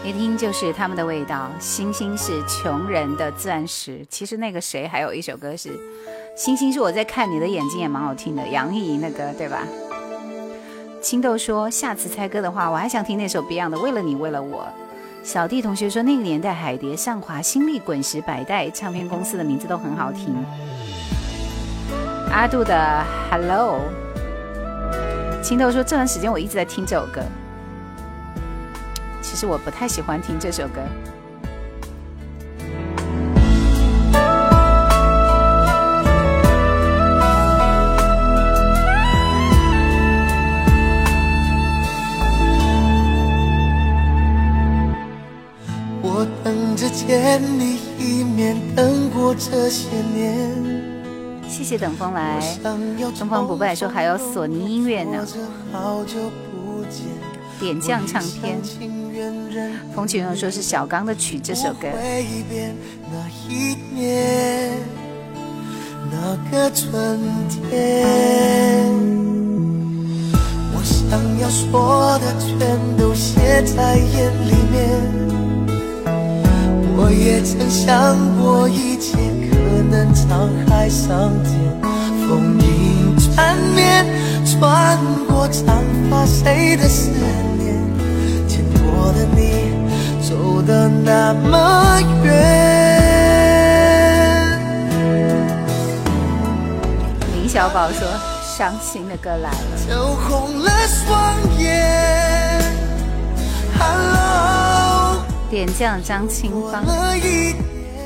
一。听就是他们的味道。星星是穷人的钻石。其实那个谁还有一首歌是《星星是我在看你的眼睛》，也蛮好听的，杨钰莹的歌，对吧？青豆说下次猜歌的话，我还想听那首 Beyond 的《为了你为了我》。小弟同学说那个年代海蝶、上华、新力、滚石、百代唱片公司的名字都很好听。阿杜的 Hello。青豆说这段时间我一直在听这首歌。其实我不太喜欢听这首歌。我等着见你一面等过这些年。谢谢等风来东方不败说还有索尼音乐呢。点将唱片。愿忍风起云说是小刚的曲这首歌，回忆遍那一年，那个春天。我想要说的全都写在眼里面。我也曾想过一切可能沧海桑田，风影缠绵，穿过长发谁的思念？牵我的你走得那么远。林小宝说伤心的歌来了，就红了双眼。Hello，点将张清芳，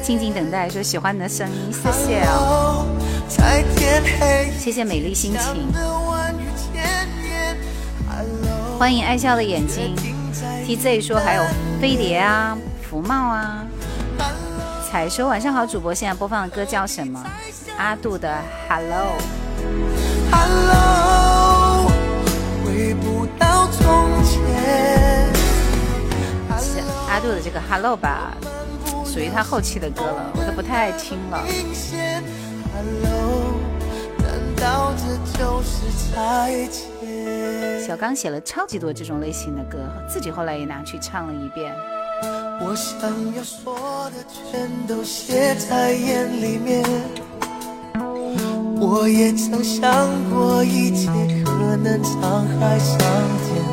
静静等待说喜欢你的声音，谢谢哦。谢谢美丽心情，欢迎爱笑的眼睛停在，TZ 说还有飞碟啊，福茂啊，彩说晚上好，主播现在播放的歌叫什么？阿杜的 Hello。Hello，回不到从前。阿杜的这个 Hello 吧，属于他后期的歌了，我都不太爱听了。Hello，难道这就是再见？小刚写了超级多这种类型的歌，自己后来也拿去唱了一遍。我想要说的全都写在眼里面。我也曾想过一切可能沧海桑田，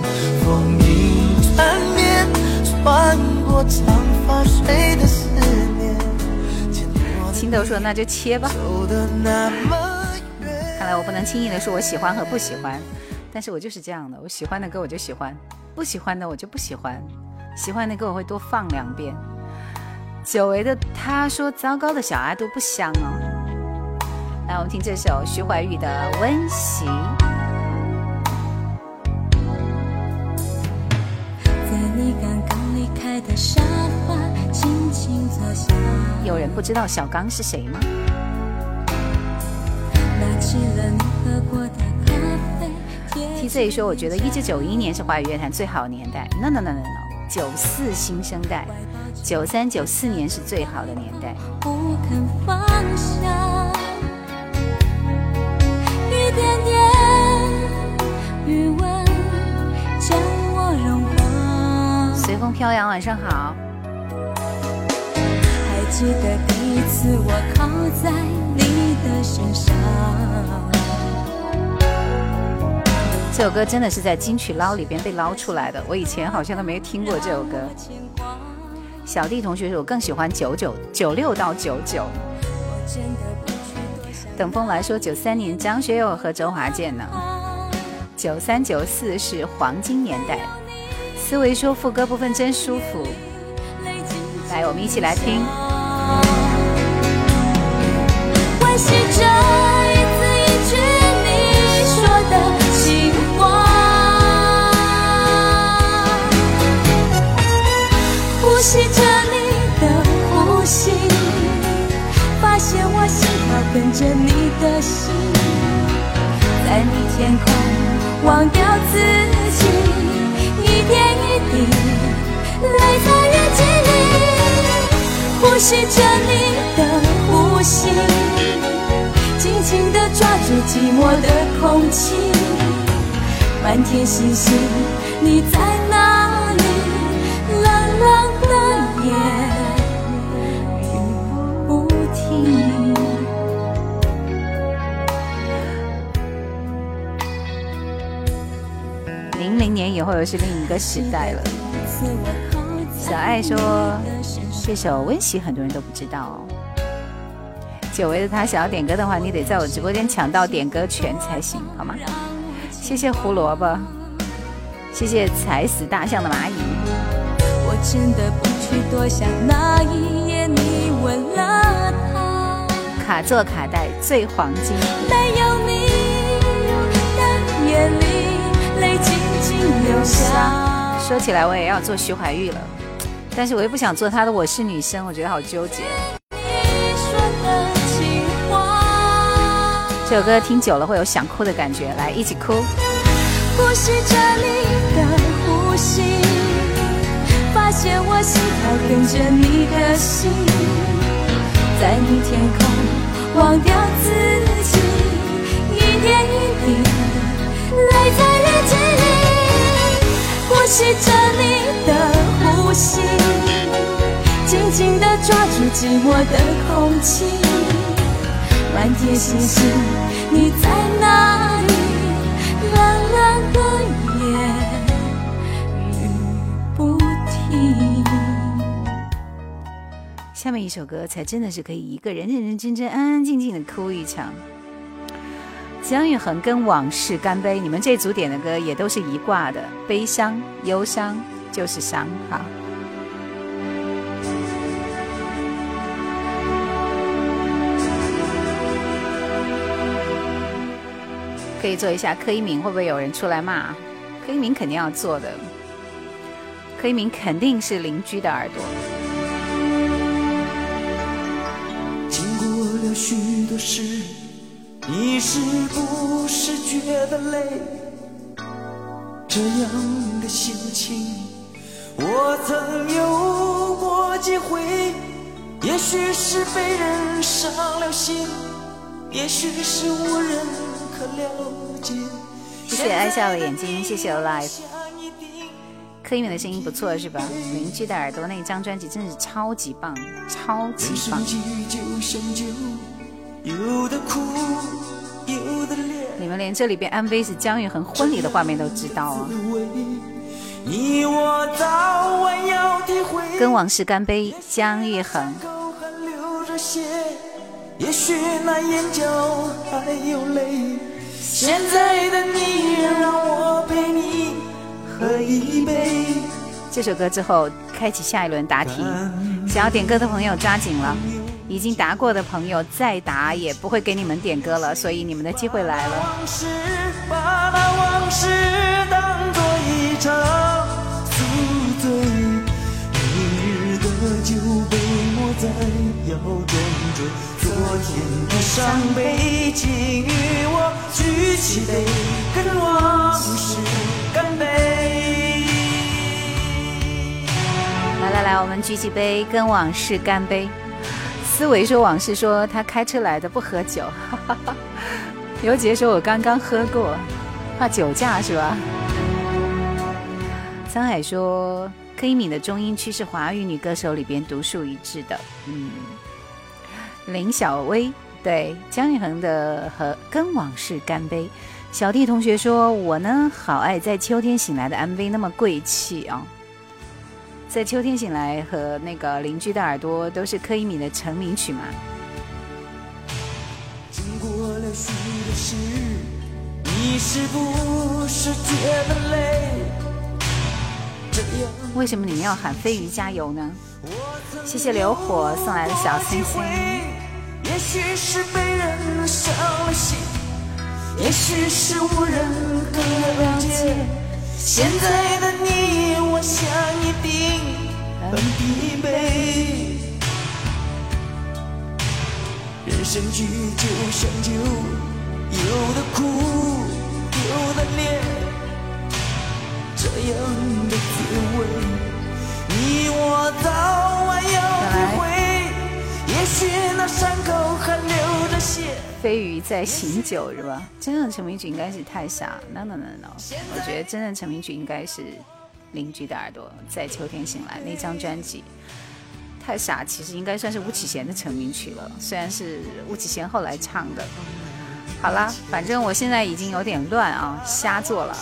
风影缠绵，穿过长发谁的思念，青豆说那就切吧。看来我不能轻易的说我喜欢和不喜欢，但是我就是这样的，我喜欢的歌我就喜欢，不喜欢的我就不喜欢，喜欢的歌我会多放两遍。久违的他说糟糕的小阿杜不香哦。来，我们听这首徐怀钰的《温习》。在你刚刚离开的沙发，轻轻坐下，有人不知道小刚是谁吗？拿起了你喝过的。贴 TZ 说，我觉得一九九一年是华语乐坛最好的年代。No No No No No，九四新生代，九三九四年是最好的年代。不肯放下，一点点余温将我融化。随风飘扬，晚上好。还记得第一次我靠在你的身上，这首歌真的是在金曲捞里边被捞出来的，我以前好像都没听过这首歌。小弟同学说，我更喜欢九九九六到九九。等风来说，九三年张学友和周华健呢，九三九四是黄金年代。思维说副歌部分真舒服，来，我们一起来听。呼吸着你的呼吸，发现我心跳跟着你的心，在你天空忘掉自己，一点一滴泪在日记里，呼吸着你的呼吸，紧紧地抓住寂寞的空气，满天星星，你在哪年以后又是另一个时代了。小爱说这首《温习》很多人都不知道哦。久违的他想要点歌的话，你得在我直播间抢到点歌权才行，好吗？谢谢胡萝卜，谢谢踩死大象的蚂蚁。我真的不去多想那一夜你吻了他，卡座卡带最黄金，没有你说起来我也要做徐怀钰了。但是我又不想做他的我是女生，我觉得好纠结。这首歌听久了会有想哭的感觉，来一起哭。呼吸着你的呼吸，发现我心跳跟着你的心，在你天空忘掉自己，一点一滴泪在日记里。呼吸着你的呼吸，紧紧地抓住寂寞的空气。满天星星，你在哪里？蓝蓝的夜，雨不停。下面一首歌才真的是可以一个人认认真真、安安静静的哭一场。姜育恒跟《往事干杯》，你们这组点的歌也都是一挂的，悲伤、忧伤就是伤，好。可以做一下柯一鸣，会不会有人出来骂？柯一鸣肯定要做的，柯一鸣肯定是邻居的耳朵。经过了许多事，你是不是觉得累？这样的心情，我曾有过几回。也许是被人伤了心，也许是无人可了解。谢谢爱笑的眼睛，谢谢 Live。柯一敏的声音不错是吧？邻居的耳朵那张专辑真是超级棒，超级棒。你们连这里边 MV 是姜育恒婚礼的画面都知道啊！跟往事干杯，姜育恒。也许那眼角还有泪。现在的你，让我陪你喝一杯。这首歌之后，开启下一轮答题。想要点歌的朋友抓紧了，已经答过的朋友再答也不会给你们点歌了，所以你们的机会来了。往事，把那往事当作一场宿醉，明日的酒杯莫再摇转着昨天的伤悲，请与我举起杯，跟往事干杯。来来来，我们举起杯，跟往事干杯。思维说往事说他开车来的不喝酒，刘杰说我刚刚喝过，怕酒驾是吧？沧海说柯以敏的中音区是华语女歌手里边独树一帜的，嗯。林小薇对姜育恒的和跟往事干杯。小弟同学说我呢好爱在秋天醒来的 MV 那么贵气啊。在秋天醒来和那个邻居的耳朵都是柯以敏的成名曲嘛？经过了许多事，你是不是觉得累？为什么你们要喊飞鱼加油呢？谢谢流火送来的小星星。也许是被人伤了心，也许是无人可了解。现在的你，我想一定很疲惫。人生剧就像酒，有的苦，有的烈，这样的滋味，你我早晚要体会。也许那伤口还流着血。飞鱼在醒酒是吧？真正的成名曲应该是太傻。No no no no，我觉得真正成名曲应该是邻居的耳朵在秋天醒来那张专辑。太傻其实应该算是巫启贤的成名曲了，虽然是巫启贤后来唱的。好了，反正我现在已经有点乱啊，瞎做了。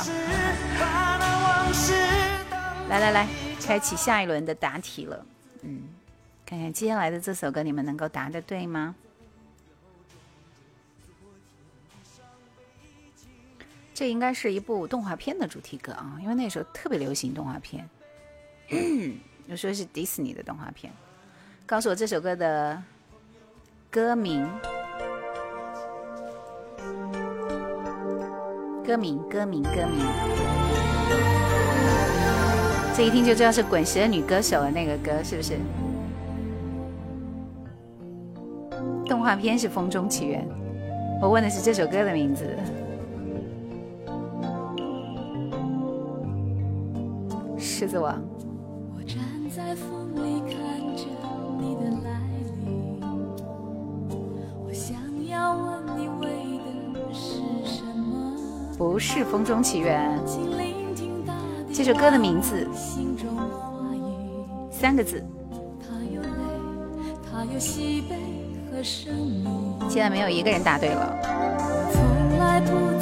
来来来，开启下一轮的答题了。嗯。看看接下来的这首歌，你们能够答的对吗？这应该是一部动画片的主题歌啊，因为那时候特别流行动画片，有说是迪士尼的动画片。告诉我这首歌的歌名，歌名，歌名，歌名。这一听就知道是滚石的女歌手的那个歌，是不是？动画片是《风中奇缘》，我问的是这首歌的名字。狮子王。我站在风里看着你的来临，我想要问你为的是什么？不是《风中奇缘》，请聆听大地这首歌的名字心中话语。三个字。它有泪，它有喜悲和生命。现在没有一个人答对了。从来不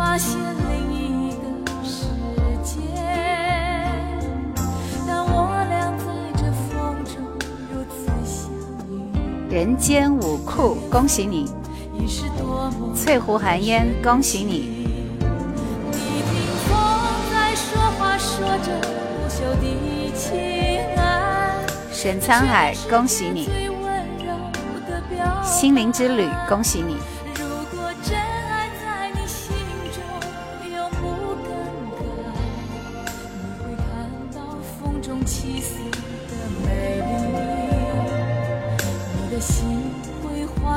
发现另一个世界？当我俩在这风中如此相遇，人间舞库，恭喜你！翠湖寒烟，恭喜你！你听风在说话，说着不朽的情爱。沈沧海，恭喜你！心灵之旅，恭喜你！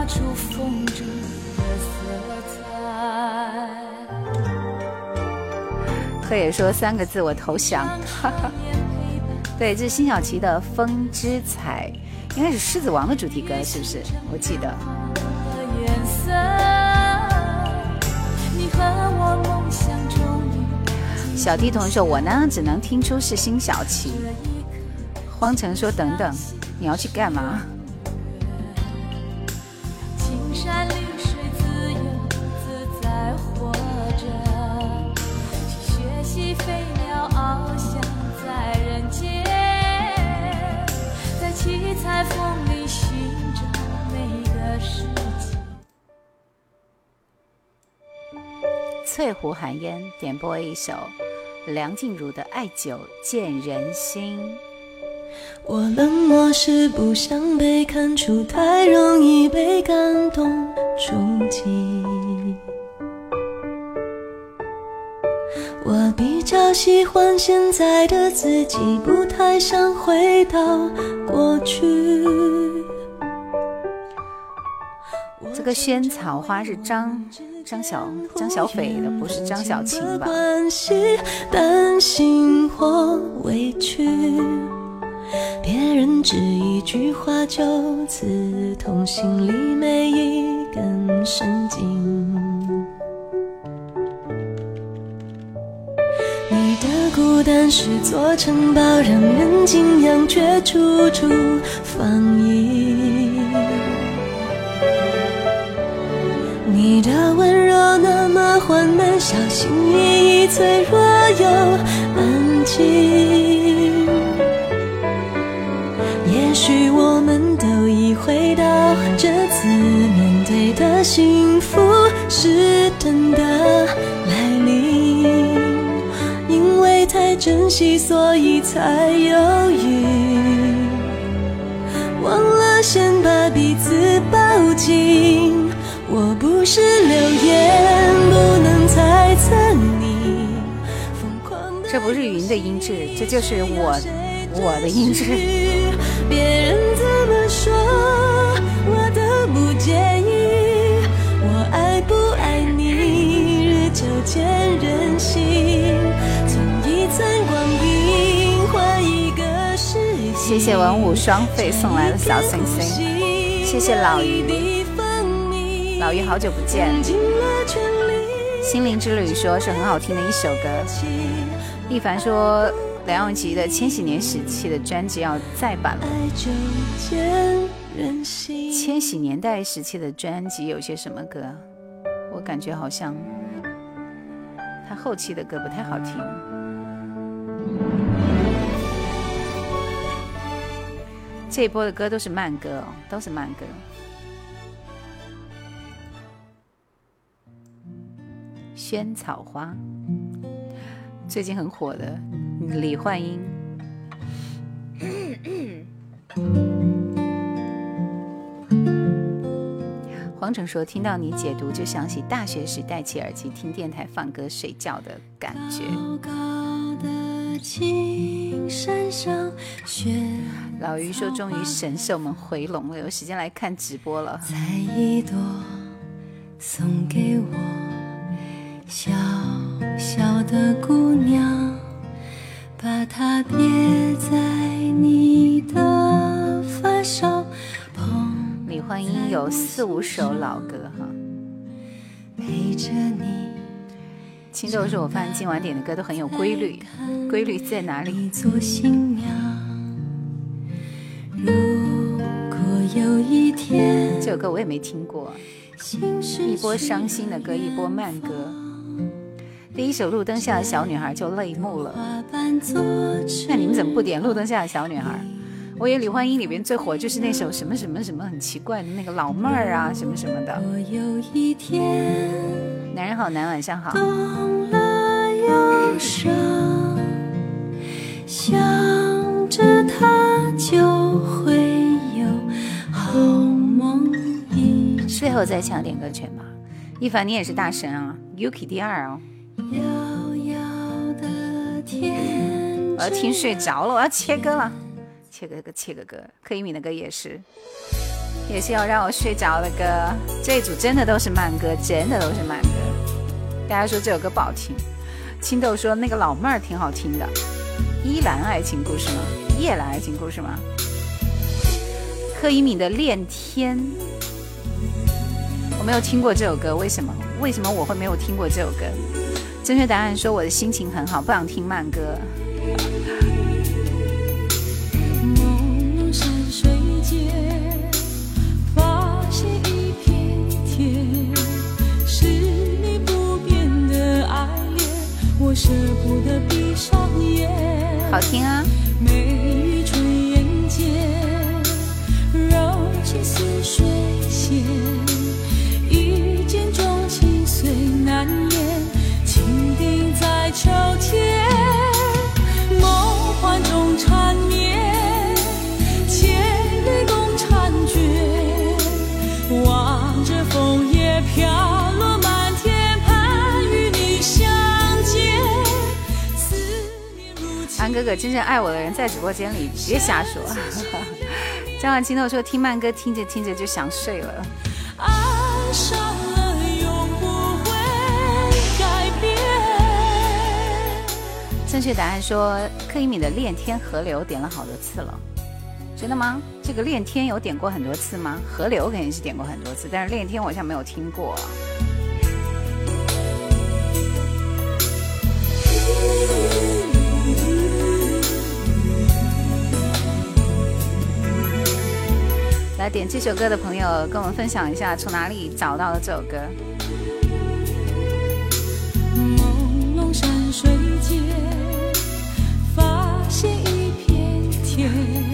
画出风中的色彩。特也说三个字，我投降。哈哈。对，这是辛晓琪的《风之彩》，应该是《狮子王》的主题歌，是不是？我记得。小弟同学说，我呢只能听出是辛晓琪。荒城说：“等等，你要去干嘛？”翠湖寒烟点播一首梁静茹的《爱久见人心》。我冷漠是不想被看出，太容易被感动触及。我比较喜欢现在的自己，不太想回到过去。这个萱草花是张张小张小斐的，不是张小琴吧？关系担心或委屈，别人只一句话就刺痛心里每一根神经。你的孤单是座城堡，让人敬仰，却处处防御。你的温柔那么缓慢，小心翼翼，脆弱又安静。也许我们都已回到这次面对的幸福是真的来临，因为太珍惜，所以才犹豫，忘了先把彼此抱紧。我不是流言，不能猜测你疯狂的这不是云的音质，这就是我我的音质。别人怎么说，我都不介意。我爱不爱你，日久见人心。从一寸光阴换一个世界。谢谢文武双飞送来的小星星，谢谢老于，老于好久不见。心灵之旅说是很好听的一首歌。一凡说梁咏琪的千禧年时期的专辑要再版了。千禧年代时期的专辑有些什么歌？我感觉好像他后期的歌不太好听。这一波的歌都是慢歌哦，都是慢歌。萱草花，最近很火的李焕英。黄成说：“听到你解读，就想起大学时戴起耳机听电台放歌睡觉的感觉。”老于说：“终于神兽们回笼了，有时间来看直播了。”采一朵送给我小小的姑娘，把它别在你的发梢。李焕英有四五首老歌哈。陪着你。青豆说：“我发现今晚点的歌都很有规律，规律在哪里？”如果有一天这首歌我也没听过，一波伤心的歌，一波慢歌。第一首《路灯下的小女孩》就泪目了。那你们怎么不点《路灯下的小女孩》？我以为李焕英里边最火就是那首什么什么什么很奇怪的那个老妹儿啊，什么什么的。男人好男，晚上好。想着他就会有好梦。最后再抢点歌权吧，一凡你也是大神啊，Yuki 第二哦。遥遥的天我要听睡着了，我要切歌了，切个歌，切个歌。柯以敏的歌也是，也是要让我睡着的歌。这一组真的都是慢歌，真的都是慢歌。大家说这首歌不好听，青豆说那个老妹儿挺好听的。依兰爱情故事吗？夜兰爱情故事吗？柯以敏的恋天，我没有听过这首歌，为什么？为什么我会没有听过这首歌？正确答案说我的心情很好，不想听慢歌。舍不得闭上眼，好听啊！美玉春烟间，柔情似水仙。一见钟情虽难在秋天。梦幻中缠绵，千里共婵娟。望着枫叶飘落满天，盼与你相见。思念如。安哥哥，真正爱我的人在直播间里，别瞎说。张婉清豆说听慢歌听着听着就想睡了。爱上正确答案说柯以敏的《恋天河流》点了好多次了，真的吗？这个《恋天》有点过很多次吗？河流肯定是点过很多次，但是《恋天》我好像没有听过。来点这首歌的朋友，跟我们分享一下从哪里找到的这首歌。朦胧山水间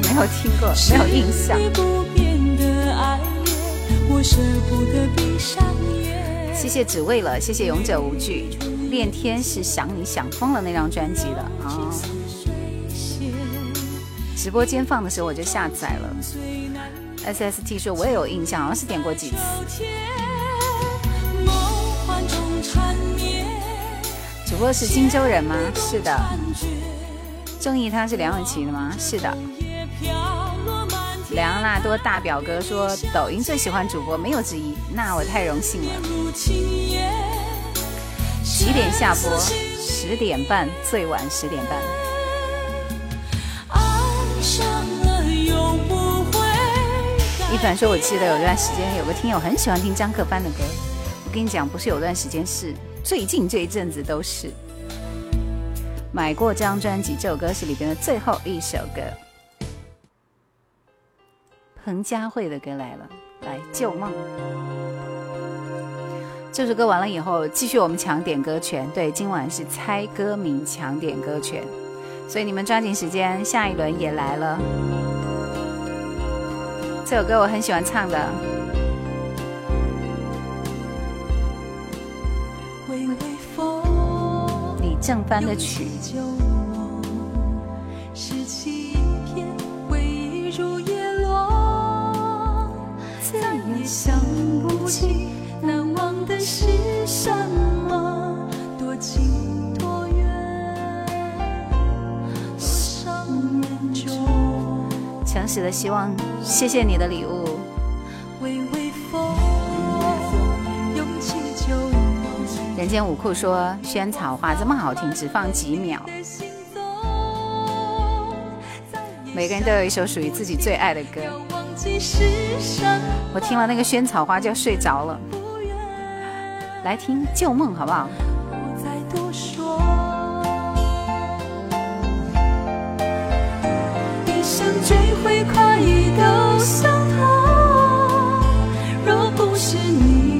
没有听过，没有印象。谢谢只为了，谢谢永久无惧。恋天是想你想疯了那张专辑的啊。直播间放的时候我就下载了。S S T 说，我也有印象，好像是点过几次。主播是荆州人吗？是的。正义他是梁咏琪的吗？是的。梁纳多大表哥说，抖音最喜欢主播，没有之一。那我太荣幸了。几点下播？十点半，最晚十点半。一凡说：“我记得有段时间，有个听友很喜欢听张克帆的歌。我跟你讲，不是有段时间，是最近这一阵子都是买过这张专辑。这首歌是里边的最后一首歌。彭佳慧的歌来了，来《旧梦》。这首歌完了以后，继续我们抢点歌权。对，今晚是猜歌名抢点歌权，所以你们抓紧时间，下一轮也来了。”这首歌我很喜欢唱的。降凡的曲，拾起一片回忆如叶落，想不起难忘的是什么。多情多愿，强洗的希望，谢谢你的礼物。人间五库说萱草花这么好听，只放几秒。每个人都有一首属于自己最爱的歌。我听了那个萱草花就要睡着了。来听旧梦好不好？不再多说。一生追回快意都相同，若不是你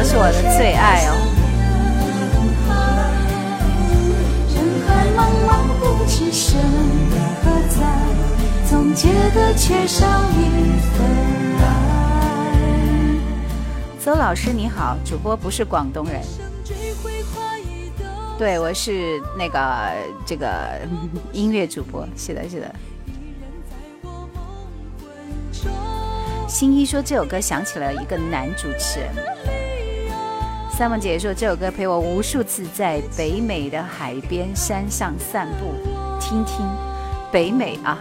三木姐说是我的最爱哦。人海茫茫不知身何在，总觉得缺少一份爱。邹老师你好，主播不是广东人，对我是那个这个音乐主播，是的，是的。新一说这首歌想起了一个男主持人。三梦姐姐说这首歌陪我无数次在北美的海边山上散步，听听北美啊。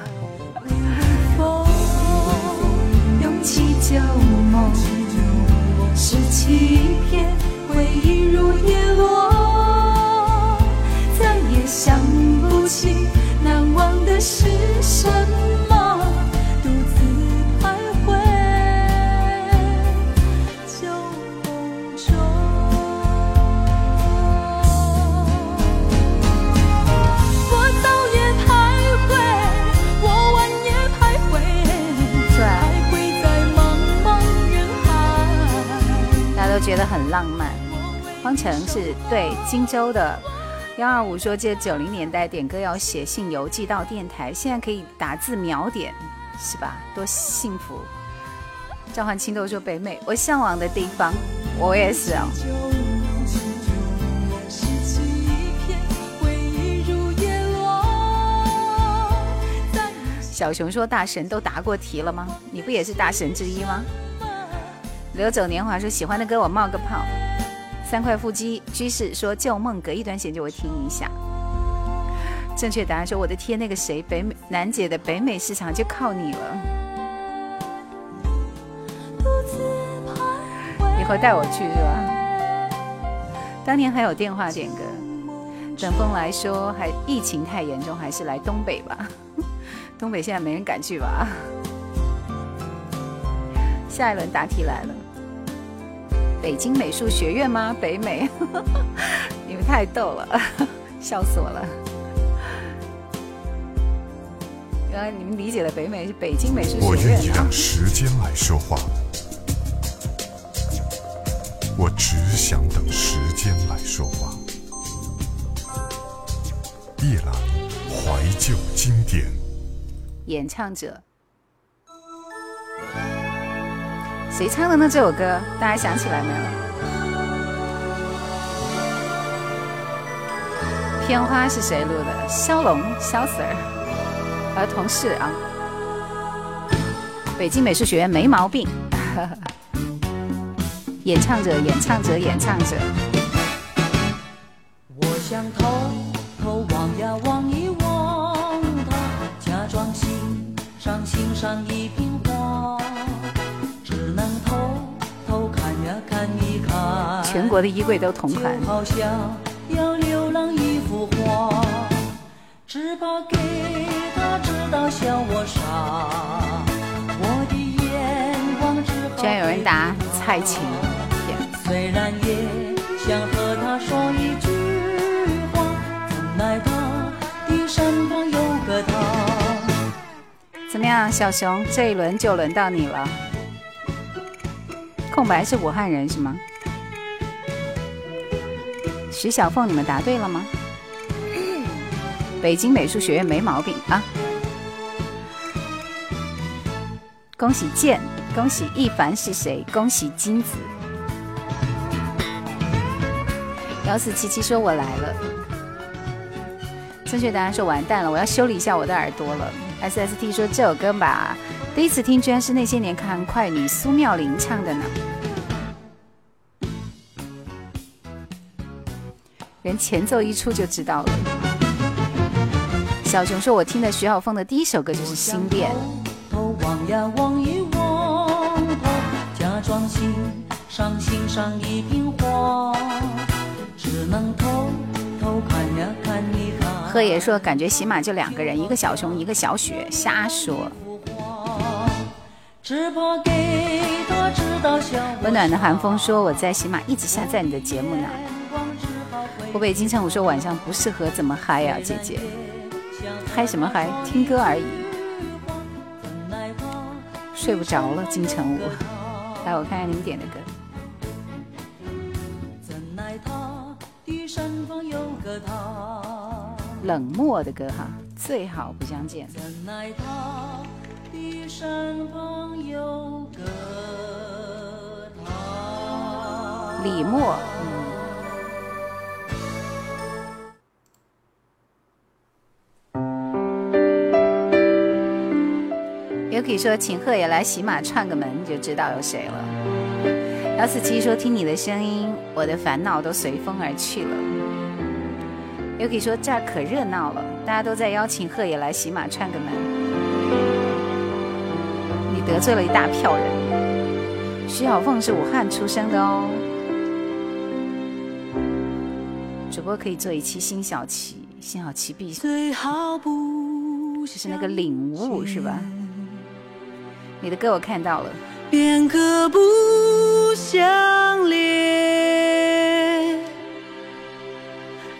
对荆州的幺二五说，记得九零年代点歌要写信邮寄到电台，现在可以打字秒点，是吧？多幸福！召唤青豆说北美，我向往的地方，我也是哦。小熊说大神都答过题了吗？你不也是大神之一吗？流走年华说喜欢的歌我冒个泡。三块腹肌居士说旧梦隔一段时间就会听一下。正确答案说我的天，那个谁北美楠姐的北美市场就靠你了，以后带我去是吧？当年还有电话点歌。等风来说还疫情太严重，还是来东北吧。东北现在没人敢去吧？下一轮答题来了。北京美术学院吗？北美，你们太逗了，笑死我了。原来你们理解的北美是北京美术学院啊愿意让！时间来说话，我只想等时间来说话。夜阑怀旧经典，演唱者，谁唱的呢？这首歌大家想起来没有？片花是谁录的？肖龙，肖 Sir，儿同事啊。北京美术学院没毛病。演唱者，演唱者，演唱者。我想偷偷望呀望一望他，假装欣赏欣赏一瓶花，全国的衣柜都同款。好像要流浪一幅画，只怕给他知道笑我傻。我的眼光只好居然有人答蔡琴，天，虽然也想和他说一句话，怎奈他的身旁有个他。怎么？样，小熊？这一轮就轮到你了。空白是武汉人是吗？徐小凤，你们答对了吗？北京美术学院没毛病啊！恭喜剑，恭喜一凡是谁？恭喜金子。幺四七七说：“我来了。”正确答案说：“完蛋了，我要修理一下我的耳朵了。” S S T 说：“这首歌吧，第一次听居然是那些年看快女苏妙玲唱的呢。”人前奏一出就知道了。小熊说：“我听的徐小凤的第一首歌就是《心变》。”头望呀望一望头，假装欣赏欣赏一瓶花，只能偷偷看呀看一看。贺爷说：“感觉喜马就两个人，一个小熊，一个小雪。”瞎说。只怕给他知道。温暖的寒风说：“我在喜马一直下载你的节目呢。”湖北金城武说：“晚上不适合怎么嗨呀，姐姐？嗨什么嗨？听歌而已。睡不着了，金城武。来，我看看你们点的歌。冷漠的歌哈，最好不相见。李默。可以说，请贺也来喜马串个门，你就知道有谁了。幺四七说：“听你的声音，我的烦恼都随风而去了。”又可以说：“这儿可热闹了，大家都在邀请贺也来喜马串个门。”你得罪了一大票人。徐小凤是武汉出生的哦。主播可以做一期辛晓琪，辛晓琪必须。就是那个领悟，是吧？你的歌我看到了。便可不相恋，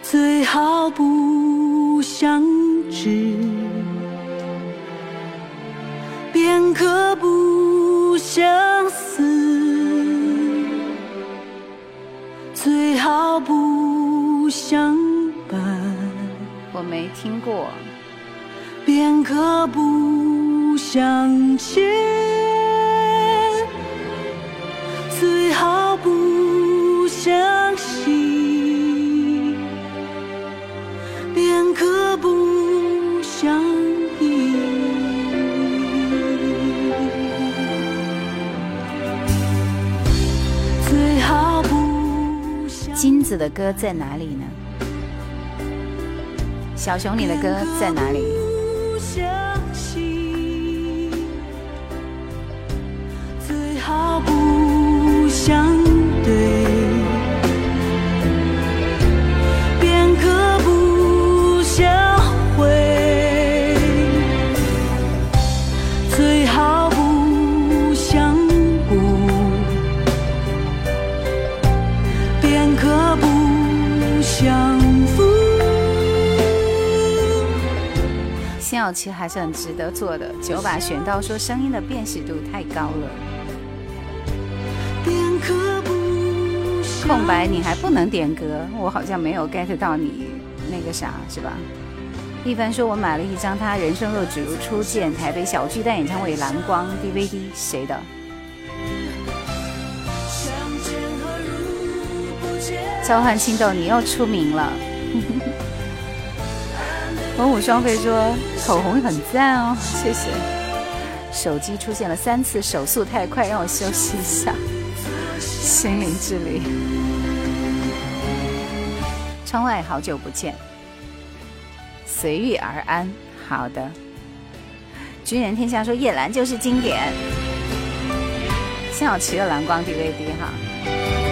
最好不相知；便可不相思，最好不相伴。我没听过。便可不相欠，最好不相惜，便可不相依。最好不相金子的歌在哪里呢？小熊，你的歌在哪里？不相对，便可不相会，最好不相顾，便可不相负。辛晓琪还是很值得做的。九把玄刀说声音的辨识度太高了。空白，你还不能点歌，我好像没有 get 到你那个啥，是吧？一帆说，我买了一张他人生若只如初见台北小巨蛋演唱会蓝光 DVD，谁的？召唤青豆，你又出名了。文武双飞说口红很赞哦，谢谢。手机出现了三次手速太快，让我休息一下。心灵之旅。窗外好久不见，随遇而安。好的。军人天下说夜阑就是经典。幸好骑了蓝光 DVD 哈。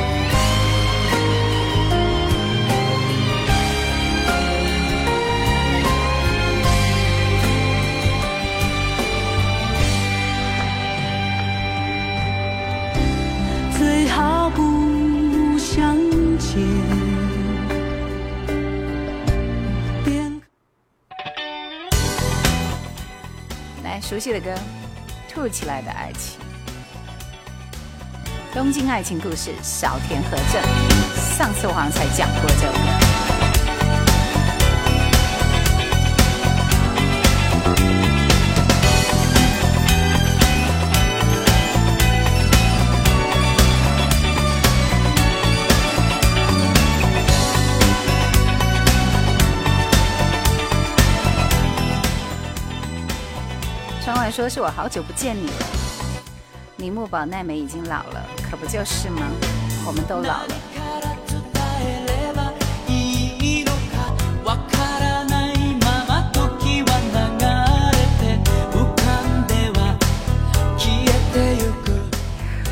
最好不相见，来熟悉的歌，《吐起来的爱情》。东京爱情故事，小田和正。上次我好像才讲过这个。说是我好久不见你了。铃木保奈美已经老了，可不就是吗？我们都老了。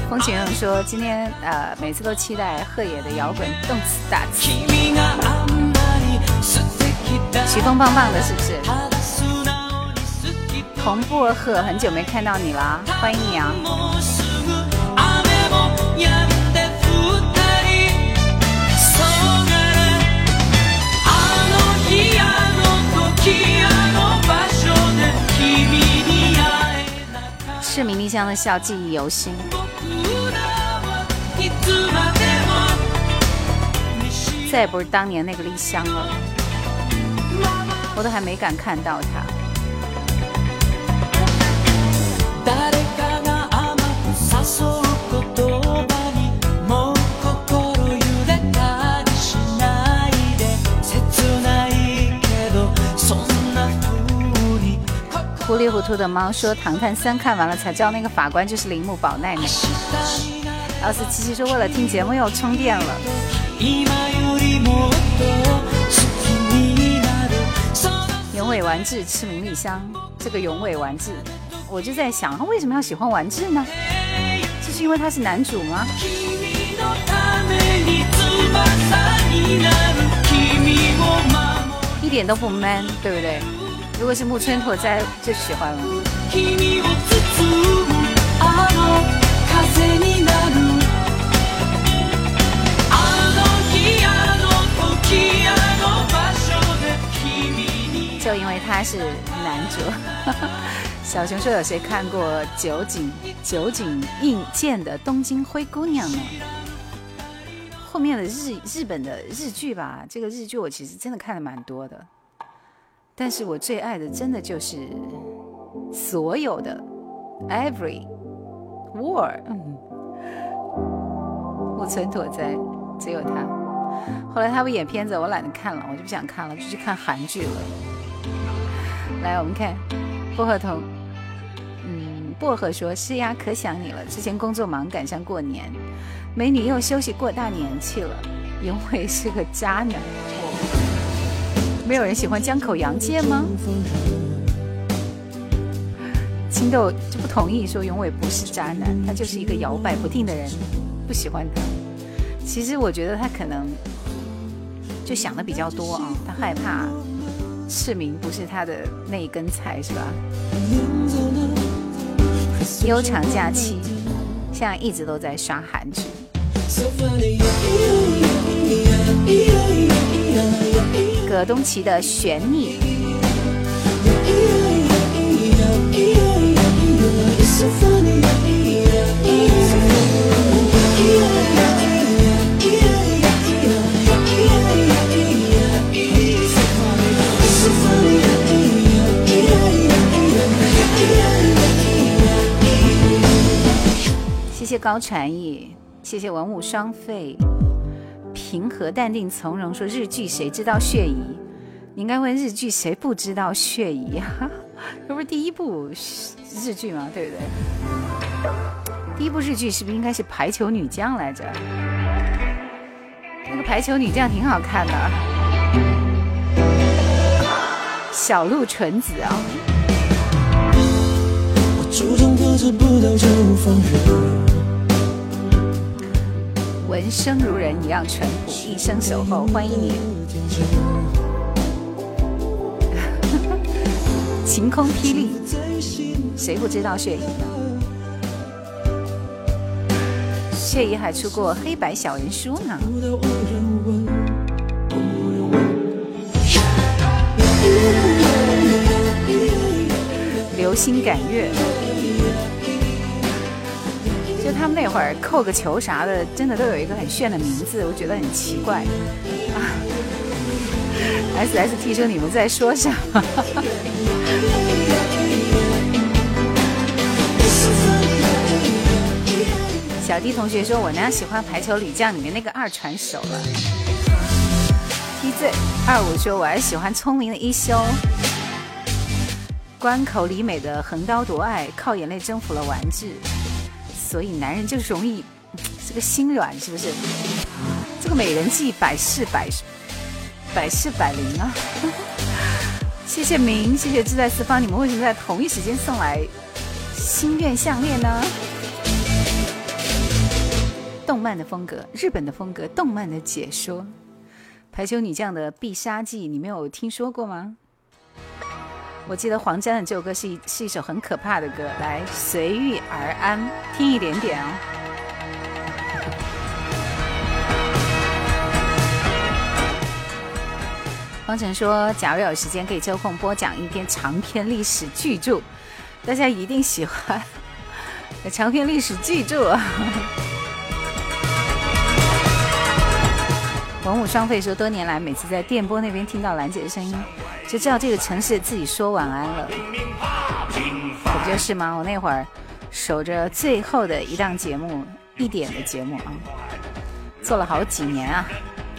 风情人说今天呃每次都期待鹤野的摇滚动次打次，曲风棒棒的，是不是？红薄荷，很久没看到你了，欢迎你啊！是迷丽香的笑，记忆犹新。再也不是当年那个丽香了，我都还没敢看到她。糊里糊涂的猫说：“唐探三看完了才知道那个法官就是铃木保奈美。”老四七七说：“为了听节目又充电了。”永尾完治吃明丽香，这个永尾完治，我就在想，他为什么要喜欢完治呢？是因为他是男主吗？一点都不 man，对不对？如果是木村拓哉，就喜欢了。就因为他是男主。小熊说：“有谁看过酒井酒井印鉴的《东京灰姑娘》呢？”后面的日日本的日剧吧，这个日剧我其实真的看的蛮多的。但是我最爱的真的就是所有的 Every War，木村拓哉只有他。后来他不演片子，我懒得看了，我就不想看了，就去看韩剧了。来，我们看薄荷头，薄荷说是呀，可想你了。之前工作忙，赶上过年，美女又休息过大年去了。永伟是个渣男。没有人喜欢江口洋介吗？青豆就不同意说永伟不是渣男，他就是一个摇摆不定的人，不喜欢他。其实我觉得他可能就想的比较多啊，他害怕市民不是他的那一根菜，是吧？悠长假期，现在一直都在刷韩剧。葛东奇的悬溺。高传义，谢谢文武双废。平和淡定从容说日剧谁知道血疑？你应该问日剧谁不知道血疑啊？这不是第一部日剧吗？对不对？第一部日剧是不是应该是排球女将来着？那个排球女将挺好看的，小鹿纯子啊。闻声如人一样淳朴，一生守候，欢迎你。晴空霹雳，谁不知道血姨呢？血姨还出过黑白小人书呢。流星赶月。就他们那会儿扣个球啥的，真的都有一个很炫的名字，我觉得很奇怪啊。S S T 说你们在说啥？小弟同学说，我呢喜欢排球女将里面那个二传手了。T Z 二五说，我还喜欢聪明的一休。关口里美的横刀夺爱，靠眼泪征服了完治。所以男人就是容易这个心软，是不是？这个美人计百试百百试百灵啊！谢谢明，谢谢志在四方，你们为什么在同一时间送来心愿项链呢？动漫的风格，日本的风格，动漫的解说，排球女将的必杀技，你没有听说过吗？我记得黄沾的这首歌是一是一首很可怕的歌，来随遇而安，听一点点哦。方晨说，假如有时间，可以抽空播讲一篇长篇历史巨著，大家一定喜欢 长篇历史巨著。文武双废说，多年来每次在电波那边听到兰姐的声音，就知道这个城市自己说晚安了，不就是吗？我那会儿守着最后的一档节目，一点的节目啊，做了好几年啊。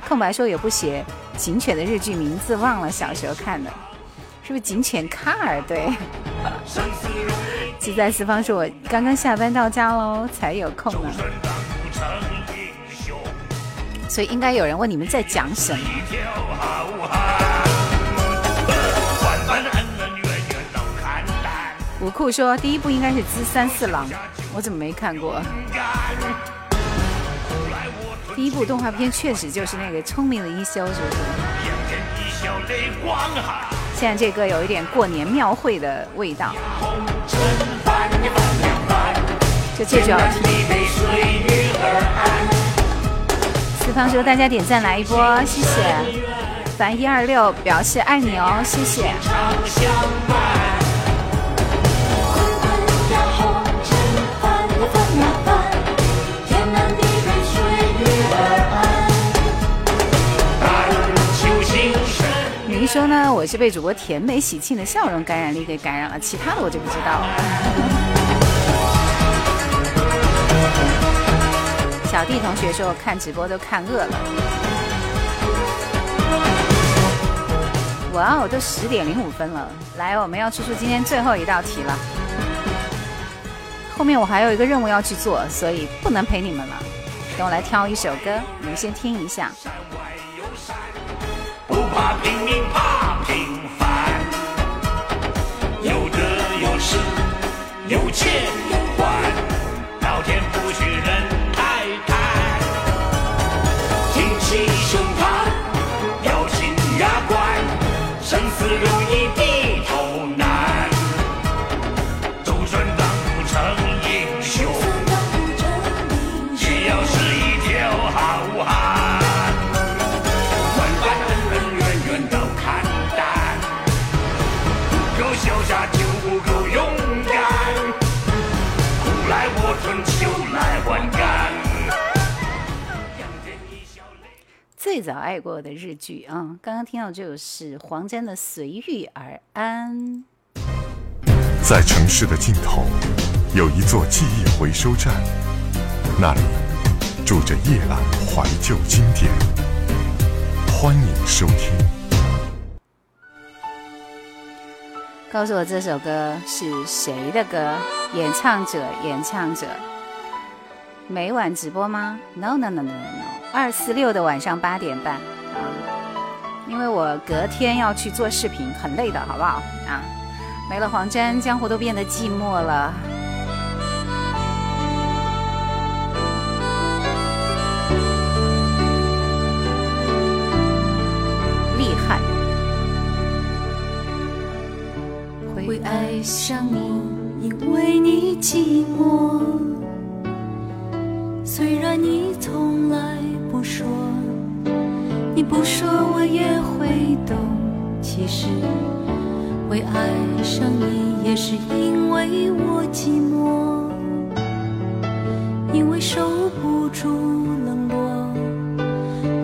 空白说也不写警犬的日剧名字，忘了小时候看的，是不是警犬卡尔？对。自在四方说，我刚刚下班到家喽，才有空呢。所以应该有人问你们在讲什么？武库说第一部应该是《资三四郎》，我怎么没看过？第一部动画片确实就是那个聪明的一休，是不是？现在这歌有一点过年庙会的味道，就这句好听。四方说：“大家点赞来一波，谢谢。”凡一二六表示爱你哦，谢谢。说呢？我是被主播甜美喜庆的笑容感染力给感染了，其他的我就不知道了。小弟同学说：“看直播都看饿了。”哇哦，都十点零五分了！来，我们要出出今天最后一道题了。后面我还有一个任务要去做，所以不能陪你们了。等我来挑一首歌，你们先听一下。山外有山不怕拼命怕平凡。有得有失有欠有还老天不许人太贪。挺起胸膛咬紧牙关生死荣最早爱过的日剧啊，刚刚听到这首是黄沾的《随遇而安》。在城市的尽头，有一座记忆回收站，那里住着夜阑怀旧经典。欢迎收听。告诉我这首歌是谁的歌？演唱者，演唱者。每晚直播吗？No No No No No No，二四六的晚上八点半啊，因为我隔天要去做视频，很累的，好不好啊？没了黄沾，江湖都变得寂寞了。厉害！会爱上你，因为你寂寞。虽然你从来不说，你不说我也会懂。其实会爱上你。也是因为我寂寞，因为受不住冷落，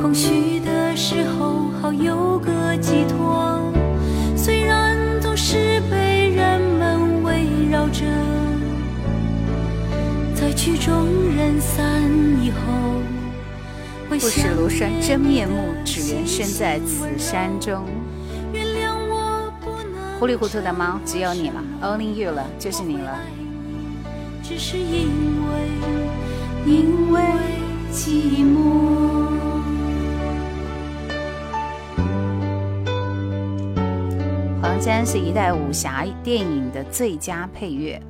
空虚的时候好有个寄托。虽然总是被人们围绕着，在曲终人散以后，会不识想庐山真面目只缘身在此山中。原谅我不能糊里糊涂的猫，只有你了，Only you 了，就是你了。只是因为因为寂寞。黄沾是一代武侠电影的最佳配乐。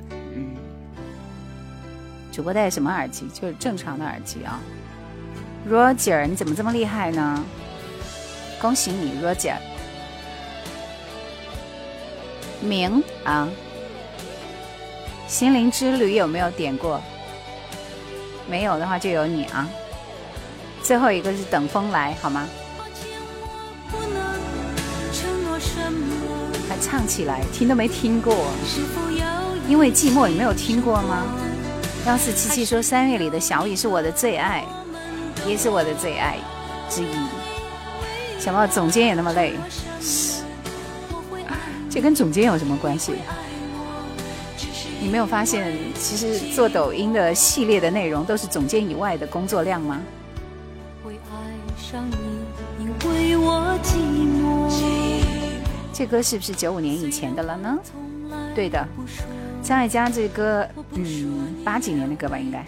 嗯，主播戴什么耳机？就是正常的耳机啊。Roger，你怎么这么厉害呢？恭喜你，Roger。明啊，心灵之旅有没有点过？没有的话就有你啊。最后一个是等风来，好吗？还唱起来，听都没听过。因为寂寞，你没有听过吗？幺四七七说三月里的小雨是我的最爱，也是我的最爱之一。小猫总监也那么累，这跟总监有什么关系？你没有发现，其实做抖音的系列的内容都是总监以外的工作量吗？会爱上你，因为我寂寞。这歌是不是九五年以前的了呢？对的，张艾嘉这歌，嗯，八几年的歌吧，应该。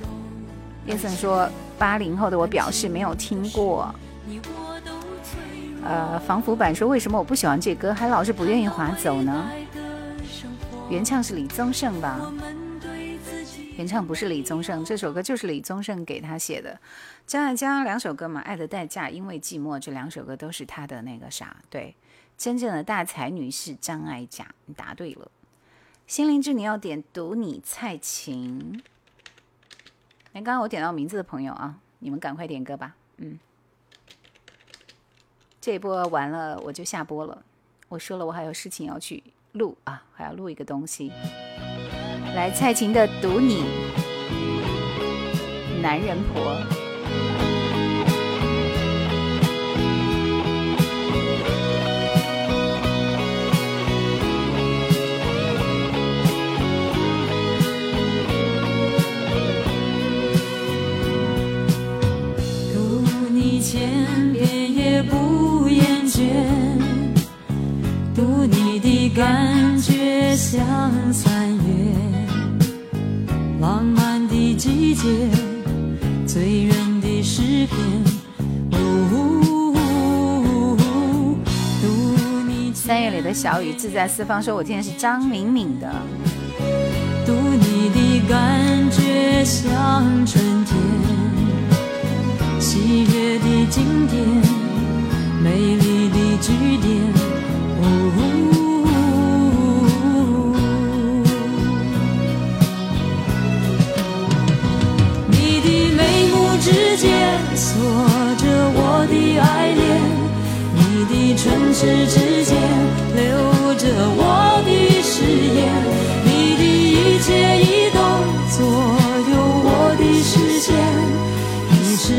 叶森说，八零后的我表示没有听过。呃，防腐版说为什么我不喜欢这歌，还老是不愿意划走呢？原唱是李宗盛吧？原唱不是李宗盛，这首歌就是李宗盛给他写的。张艾嘉两首歌嘛，《爱的代价》因为寂寞，这两首歌都是他的那个啥，对，真正的大才女是张艾嘉，你答对了。心灵之你要点读你蔡琴。哎，刚刚我点到名字的朋友啊，你们赶快点歌吧。嗯，这一波完了我就下播了。我说了，我还有事情要去录啊，还要录一个东西。来，蔡琴的《读你》，男人婆。千遍也不厌倦，读你的感觉像三月，浪漫的季节，醉人的诗篇。哦，读你三月里的小雨，自在四方说，我今天是张敏敏的。读你的感觉像春天，喜悦的经典，美丽的句点。呜，你的眉目之间锁着我的爱恋，你的唇齿之间留着我的誓言，你的一切一动左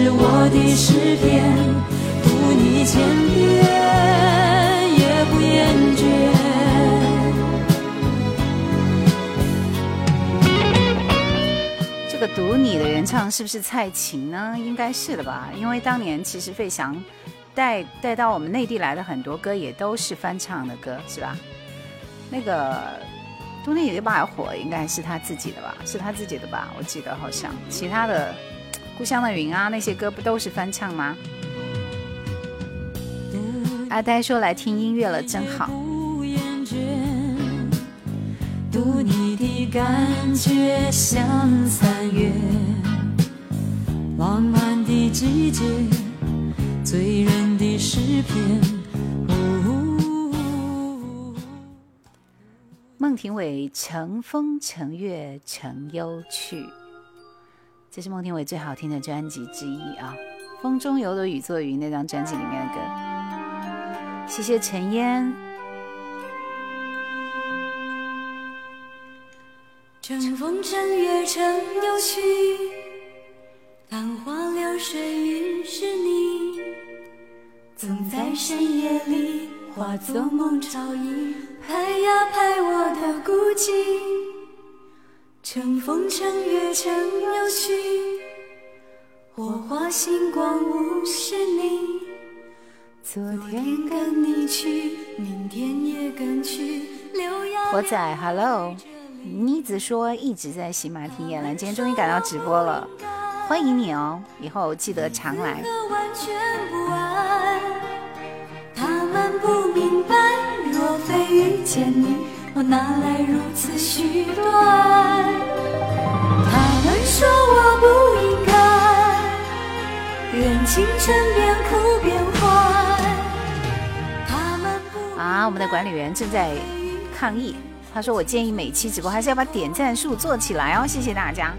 我的诗篇，读你千遍也不厌倦。这个《读你》的原唱是不是蔡琴呢？应该是的吧，因为当年其实费翔带带到我们内地来的很多歌也都是翻唱的歌，是吧？那个《读你》的把火应该是他自己的吧？是他自己的吧？我记得好像其他的《故乡的云》啊那些歌不都是翻唱吗？阿呆说来听音乐了，真好。读你的感觉像三月，浪漫的季节，醉人的诗篇。哦孟庭苇《乘风乘月乘忧去》，这是孟庭苇最好听的专辑之一啊，《风中有朵雨做云》那张专辑里面的歌。谢谢陈烟。乘风乘月乘游去，浪花流水云是你，总在深夜里化作梦潮影，拍呀拍我的孤寂。乘风乘月乘游去，火花星光无是你。昨天跟你去，明天也跟去。留呀火仔，Hello，妮子说一直在喜马听叶兰，今天终于赶到直播了，欢迎你哦，以后记得常来。他们不明白，若非遇见你，我哪来如此许多爱？他们说我不应该，任青春边哭边坏。他们啊，我们的管理员正在抗议，他说我建议每期直播还是要把点赞数做起来哦，谢谢大家。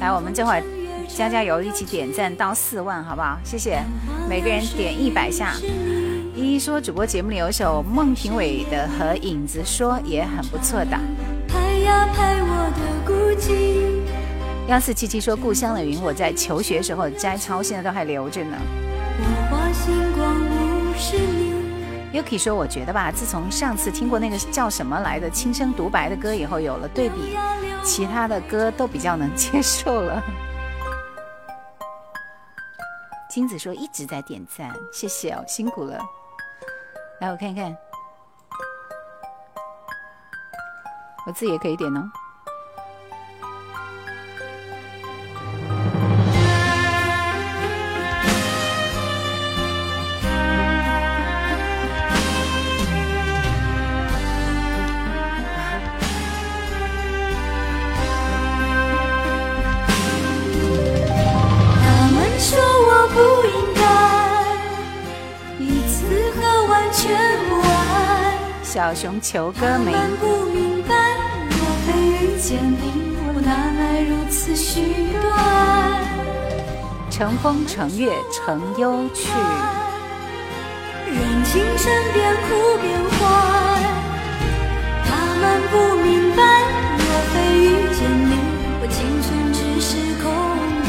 来，我们这会儿加加油，一起点赞到四万，好不好？谢谢，每个人点一百下。依依说主播节目里有首孟庭苇的和影子说也很不错的。拍呀拍我的孤寂。幺四七七说故乡的云我在求学时候摘抄，现在都还留着呢。火花星光无是你。Yuki 说：“我觉得吧，自从上次听过那个叫什么来的轻声独白的歌以后，有了对比，其他的歌都比较能接受了。”金子说：“一直在点赞，谢谢哦，辛苦了。”来，我看一看，我自己也可以点哦。小熊求歌他？们不明白，若非遇见你，我哪来如此风乘月乘忧去。任青春边哭边坏。他们不明白，若非遇见你，我青春只是空白。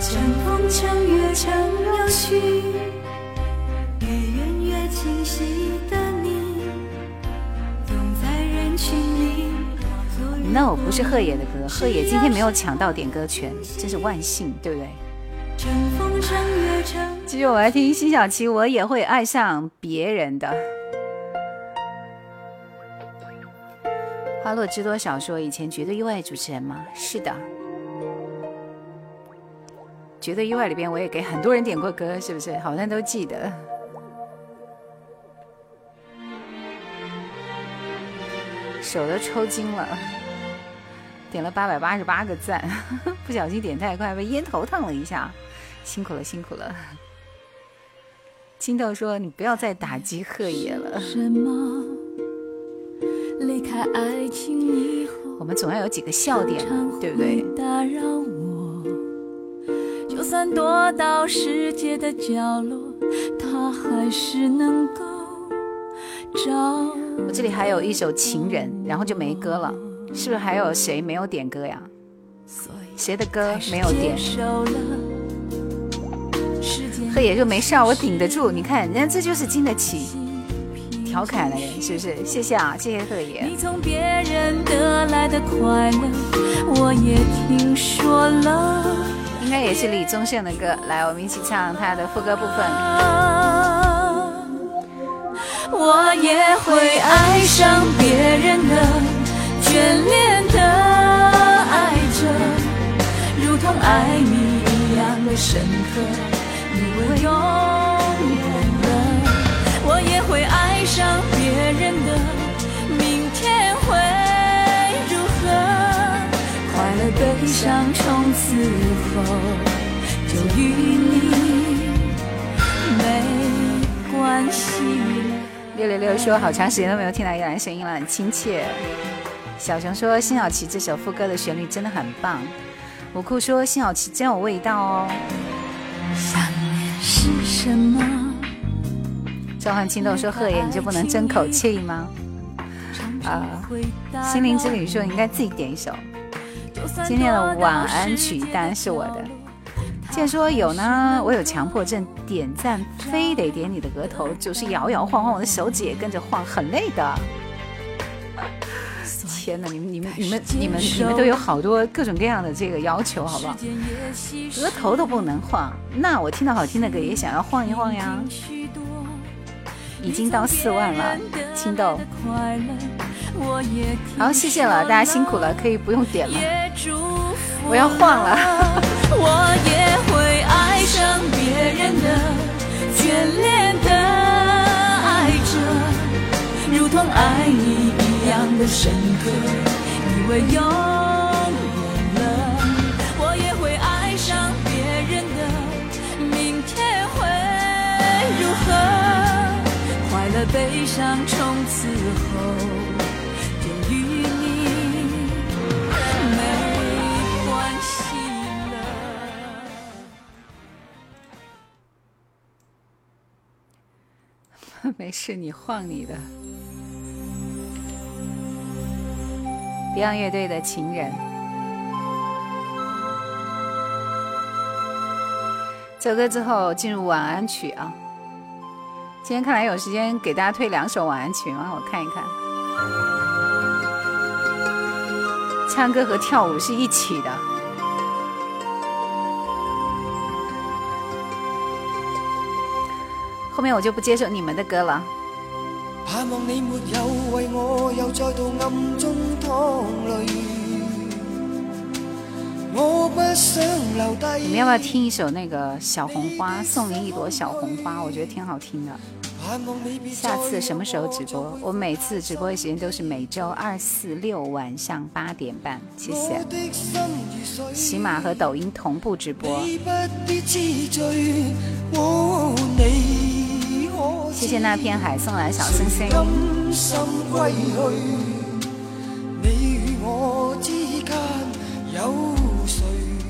乘风乘月乘游去，清晰的你，总在人群里化作云 No，不是贺野的歌，贺野今天没有抢到点歌权，真是万幸，对不对？乘风乘月乘。继续我来听辛晓琪，我也会爱上别人的。花落知多少说以前绝对意外主持人吗？是的，绝对意外里边我也给很多人点过歌，是不是？好像都记得。手都抽筋了，点了八百八十八个赞，不小心点太快，被烟头烫了一下，辛苦了，辛苦了。青豆说：“你不要再打击贺野了，什么？离开爱情以后，我们总要有几个笑点，对不对？打扰我，就算躲到世界的角落，他还是能够找。我这里还有一首《情人》，然后就没歌了，是不是还有谁没有点歌呀？谁的歌没有点？贺也就没事儿，我顶得住。你看，人家这就是经得起调侃的人，是不是？谢谢啊，谢谢贺爷。你从别人得来的快乐，我也听说了。应该也是李宗盛的歌，来，我们一起唱他的副歌部分。我也会爱上别人的，眷恋的爱着，如同爱你一样的深刻，你我永远的。我也会爱上别人的，明天会如何？快乐悲伤从此后就与你没关系。六六六说好长时间都没有听到依兰声音了，很亲切。小熊说辛晓琪这首副歌的旋律真的很棒。五库说辛晓琪真有味道哦。想念是什么？召唤青豆说贺爷你就不能争口气吗？啊，心灵之旅说你应该自己点一首。今天的晚安曲当然是我的。既然说有呢，我有强迫症，点赞非得点你的额头，就是摇摇晃晃，我的手指也跟着晃，很累的。天哪，你们、你们、你们、你们、你们都有好多各种各样的这个要求，好不好？额头都不能晃，那我听到好听的歌也想要晃一晃呀。已经到四万了，青豆。好，谢谢了，大家辛苦了，可以不用点了。我要晃了。我也会爱上别人的，眷恋的爱着，如同爱你一样的深刻，以为。我也会爱上别人的，明天会如何？快乐悲伤从此后。没事，你晃你的。Beyond 乐队的情人，这首歌之后进入晚安曲啊。今天看来有时间给大家推两首晚安曲吗？我看一看。唱歌和跳舞是一起的。后面我就不接受你们的歌了。你们要不要听一首那个小红花？送你一朵小红花，我觉得挺好听的。下次什么时候直播？我每次直播的时间都是每周二、四、六晚上八点半。谢谢。喜马和抖音同步直播。谢谢那片海送来小星星。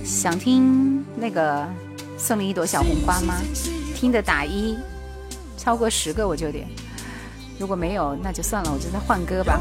想听那个送你一朵小红花吗？听的打一。超过十个我就点，如果没有那就算了，我就再换歌吧。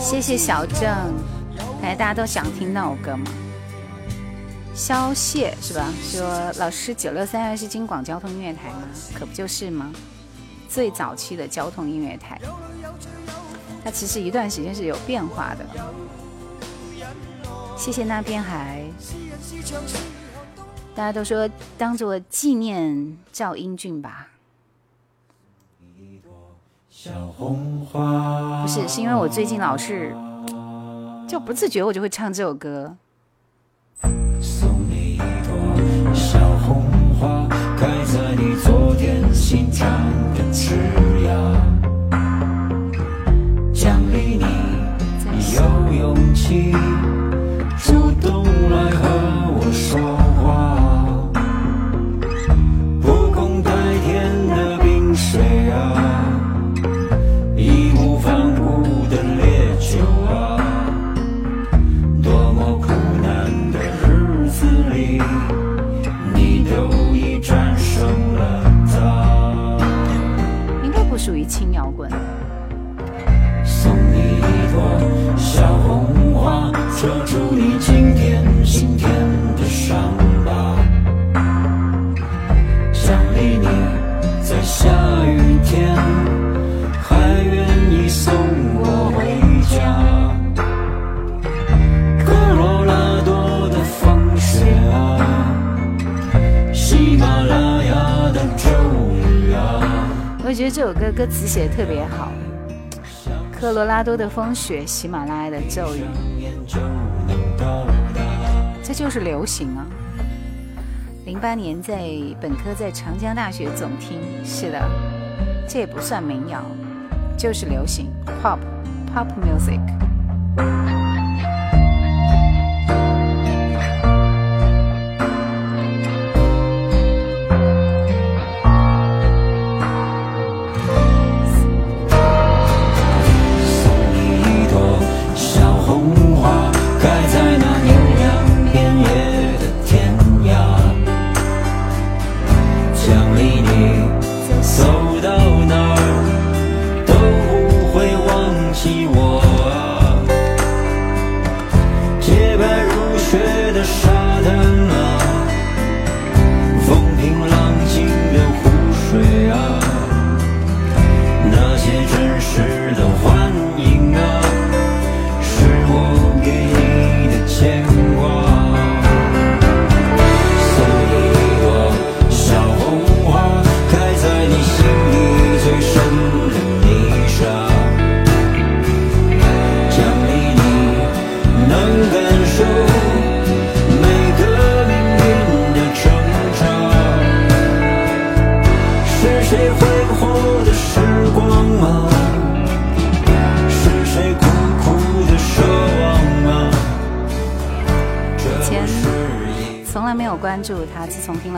谢谢小郑，感觉大家都想听那首歌吗？消谢是吧？说老师九六三二是京广交通音乐台吗？可不就是吗？最早期的交通音乐台，它其实一段时间是有变化的。谢谢那片海，大家都说当做纪念赵英俊吧。不是，是因为我最近老是就不自觉，我就会唱这首歌。心脏的枝桠，奖励你有勇气我觉得这首歌歌词写的特别好。科罗拉多的风雪，喜马拉雅的骤雨，这就是流行啊！零八年在本科在长江大学总听，是的，这也不算民谣，就是流行 pop pop music。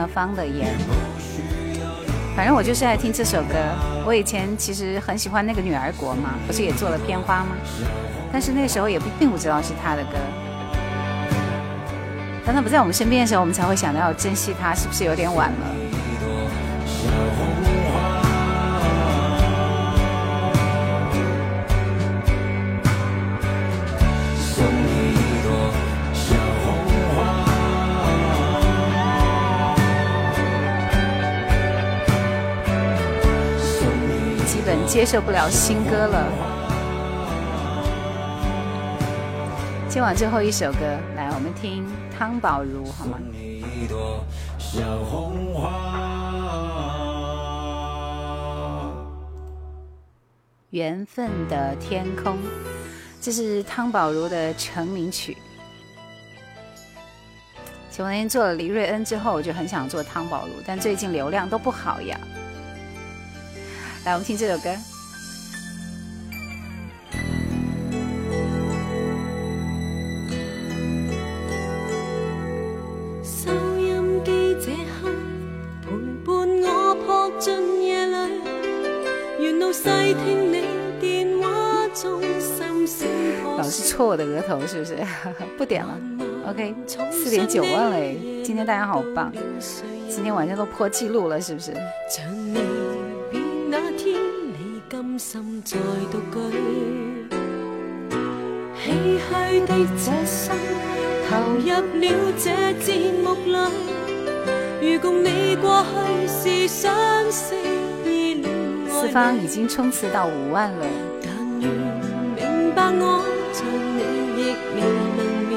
方的言，反正我就是爱听这首歌。我以前其实很喜欢那个女儿国嘛，不是也做了片花吗？但是那时候也并不知道是她的歌。当她不在我们身边的时候，我们才会想到要珍惜她，是不是有点晚了？接受不了新歌了。今晚最后一首歌，来，我们听汤宝如，好吗？缘分的天空，这是汤宝如的成名曲。前两天做了黎瑞恩之后，我就很想做汤宝如，但最近流量都不好呀。来，我们听这首歌。收音机这刻陪伴我扑进夜里，沿路细听你电话中心声。老是戳我的额头，是不是？不点了。OK，四点九万了，今天大家好棒，今天晚上都破纪录了，是不是？心在独居，唏嘘的这生投入了这节目里，如共你过去是相识意恋。四方已经冲刺到五万了。但愿明白我像你亦未能眠，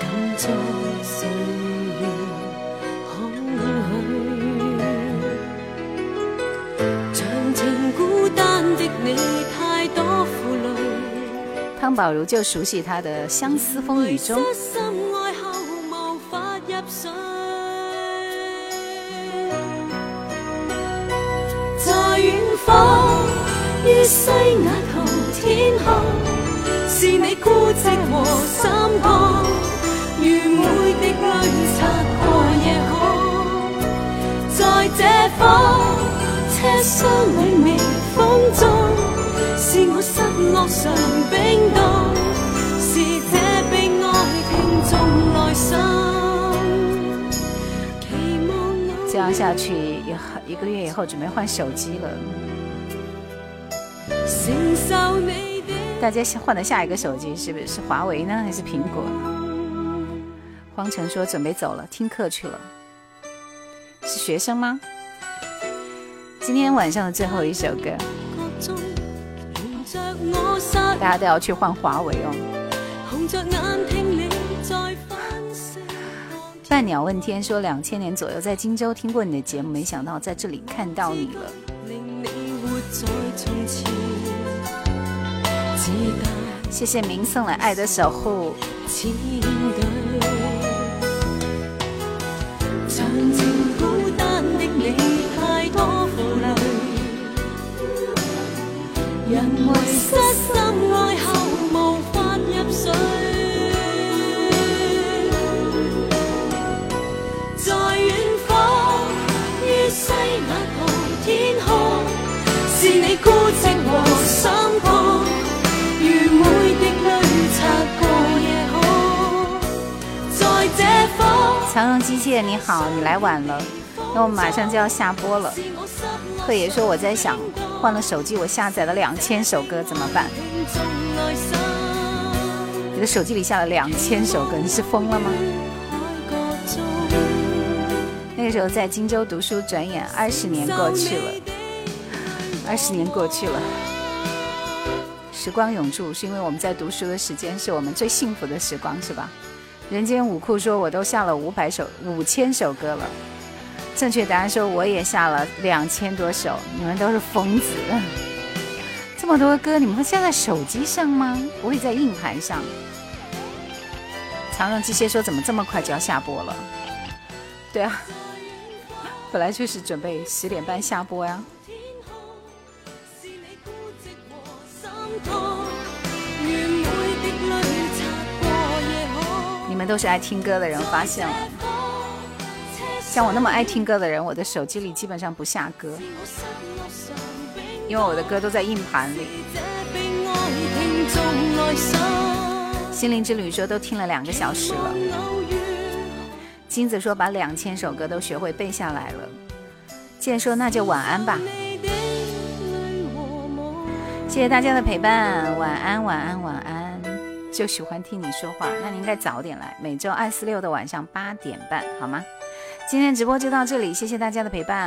敢在汤宝如就熟悉他的《相思风雨中》。在远方，于西雅图天空，是你孤寂和心痛，如每滴泪擦过夜空，在这方车厢里微风中。是我失落常冰冻，是这悲哀听众来信。这样下去，以后一个月以后准备换手机了。大家换的下一个手机是不是是华为呢，还是苹果呢？荒城说准备走了，听课去了。是学生吗？今天晚上的最后一首歌。大家都要去换华为哦。半鸟问天说，两千年左右在荆州听过你的节目，没想到在这里看到你了。谢谢明送来爱的守护。人为失心爱后无法入睡，在远方于西雅图天空，是你孤寂和心痛，如每滴泪擦过夜空，在这方。长荣机械你好，你来晚了，那我马上就要下播了。贺爷说我在想。换了手机，我下载了两千首歌，怎么办？你的手机里下了两千首歌，你是疯了吗？那个时候在荆州读书，转眼二十年过去了，二十年过去了，时光永驻，是因为我们在读书的时间是我们最幸福的时光，是吧？人间武库说，我都下了五百首、五千首歌了。正确答案说我也下了两千多首，你们都是疯子。这么多歌，你们会下在手机上吗？不会在硬盘上。长荣机械说怎么这么快就要下播了？对啊，本来就是准备十点半下播呀。你们都是爱听歌的人，发现了。像我那么爱听歌的人，我的手机里基本上不下歌，因为我的歌都在硬盘里。心灵之旅说都听了两个小时了。金子说把两千首歌都学会背下来了。健说那就晚安吧。谢谢大家的陪伴，晚安晚安晚安。就喜欢听你说话，那你应该早点来，每周二四六的晚上八点半，好吗？今天直播就到这里，谢谢大家的陪伴。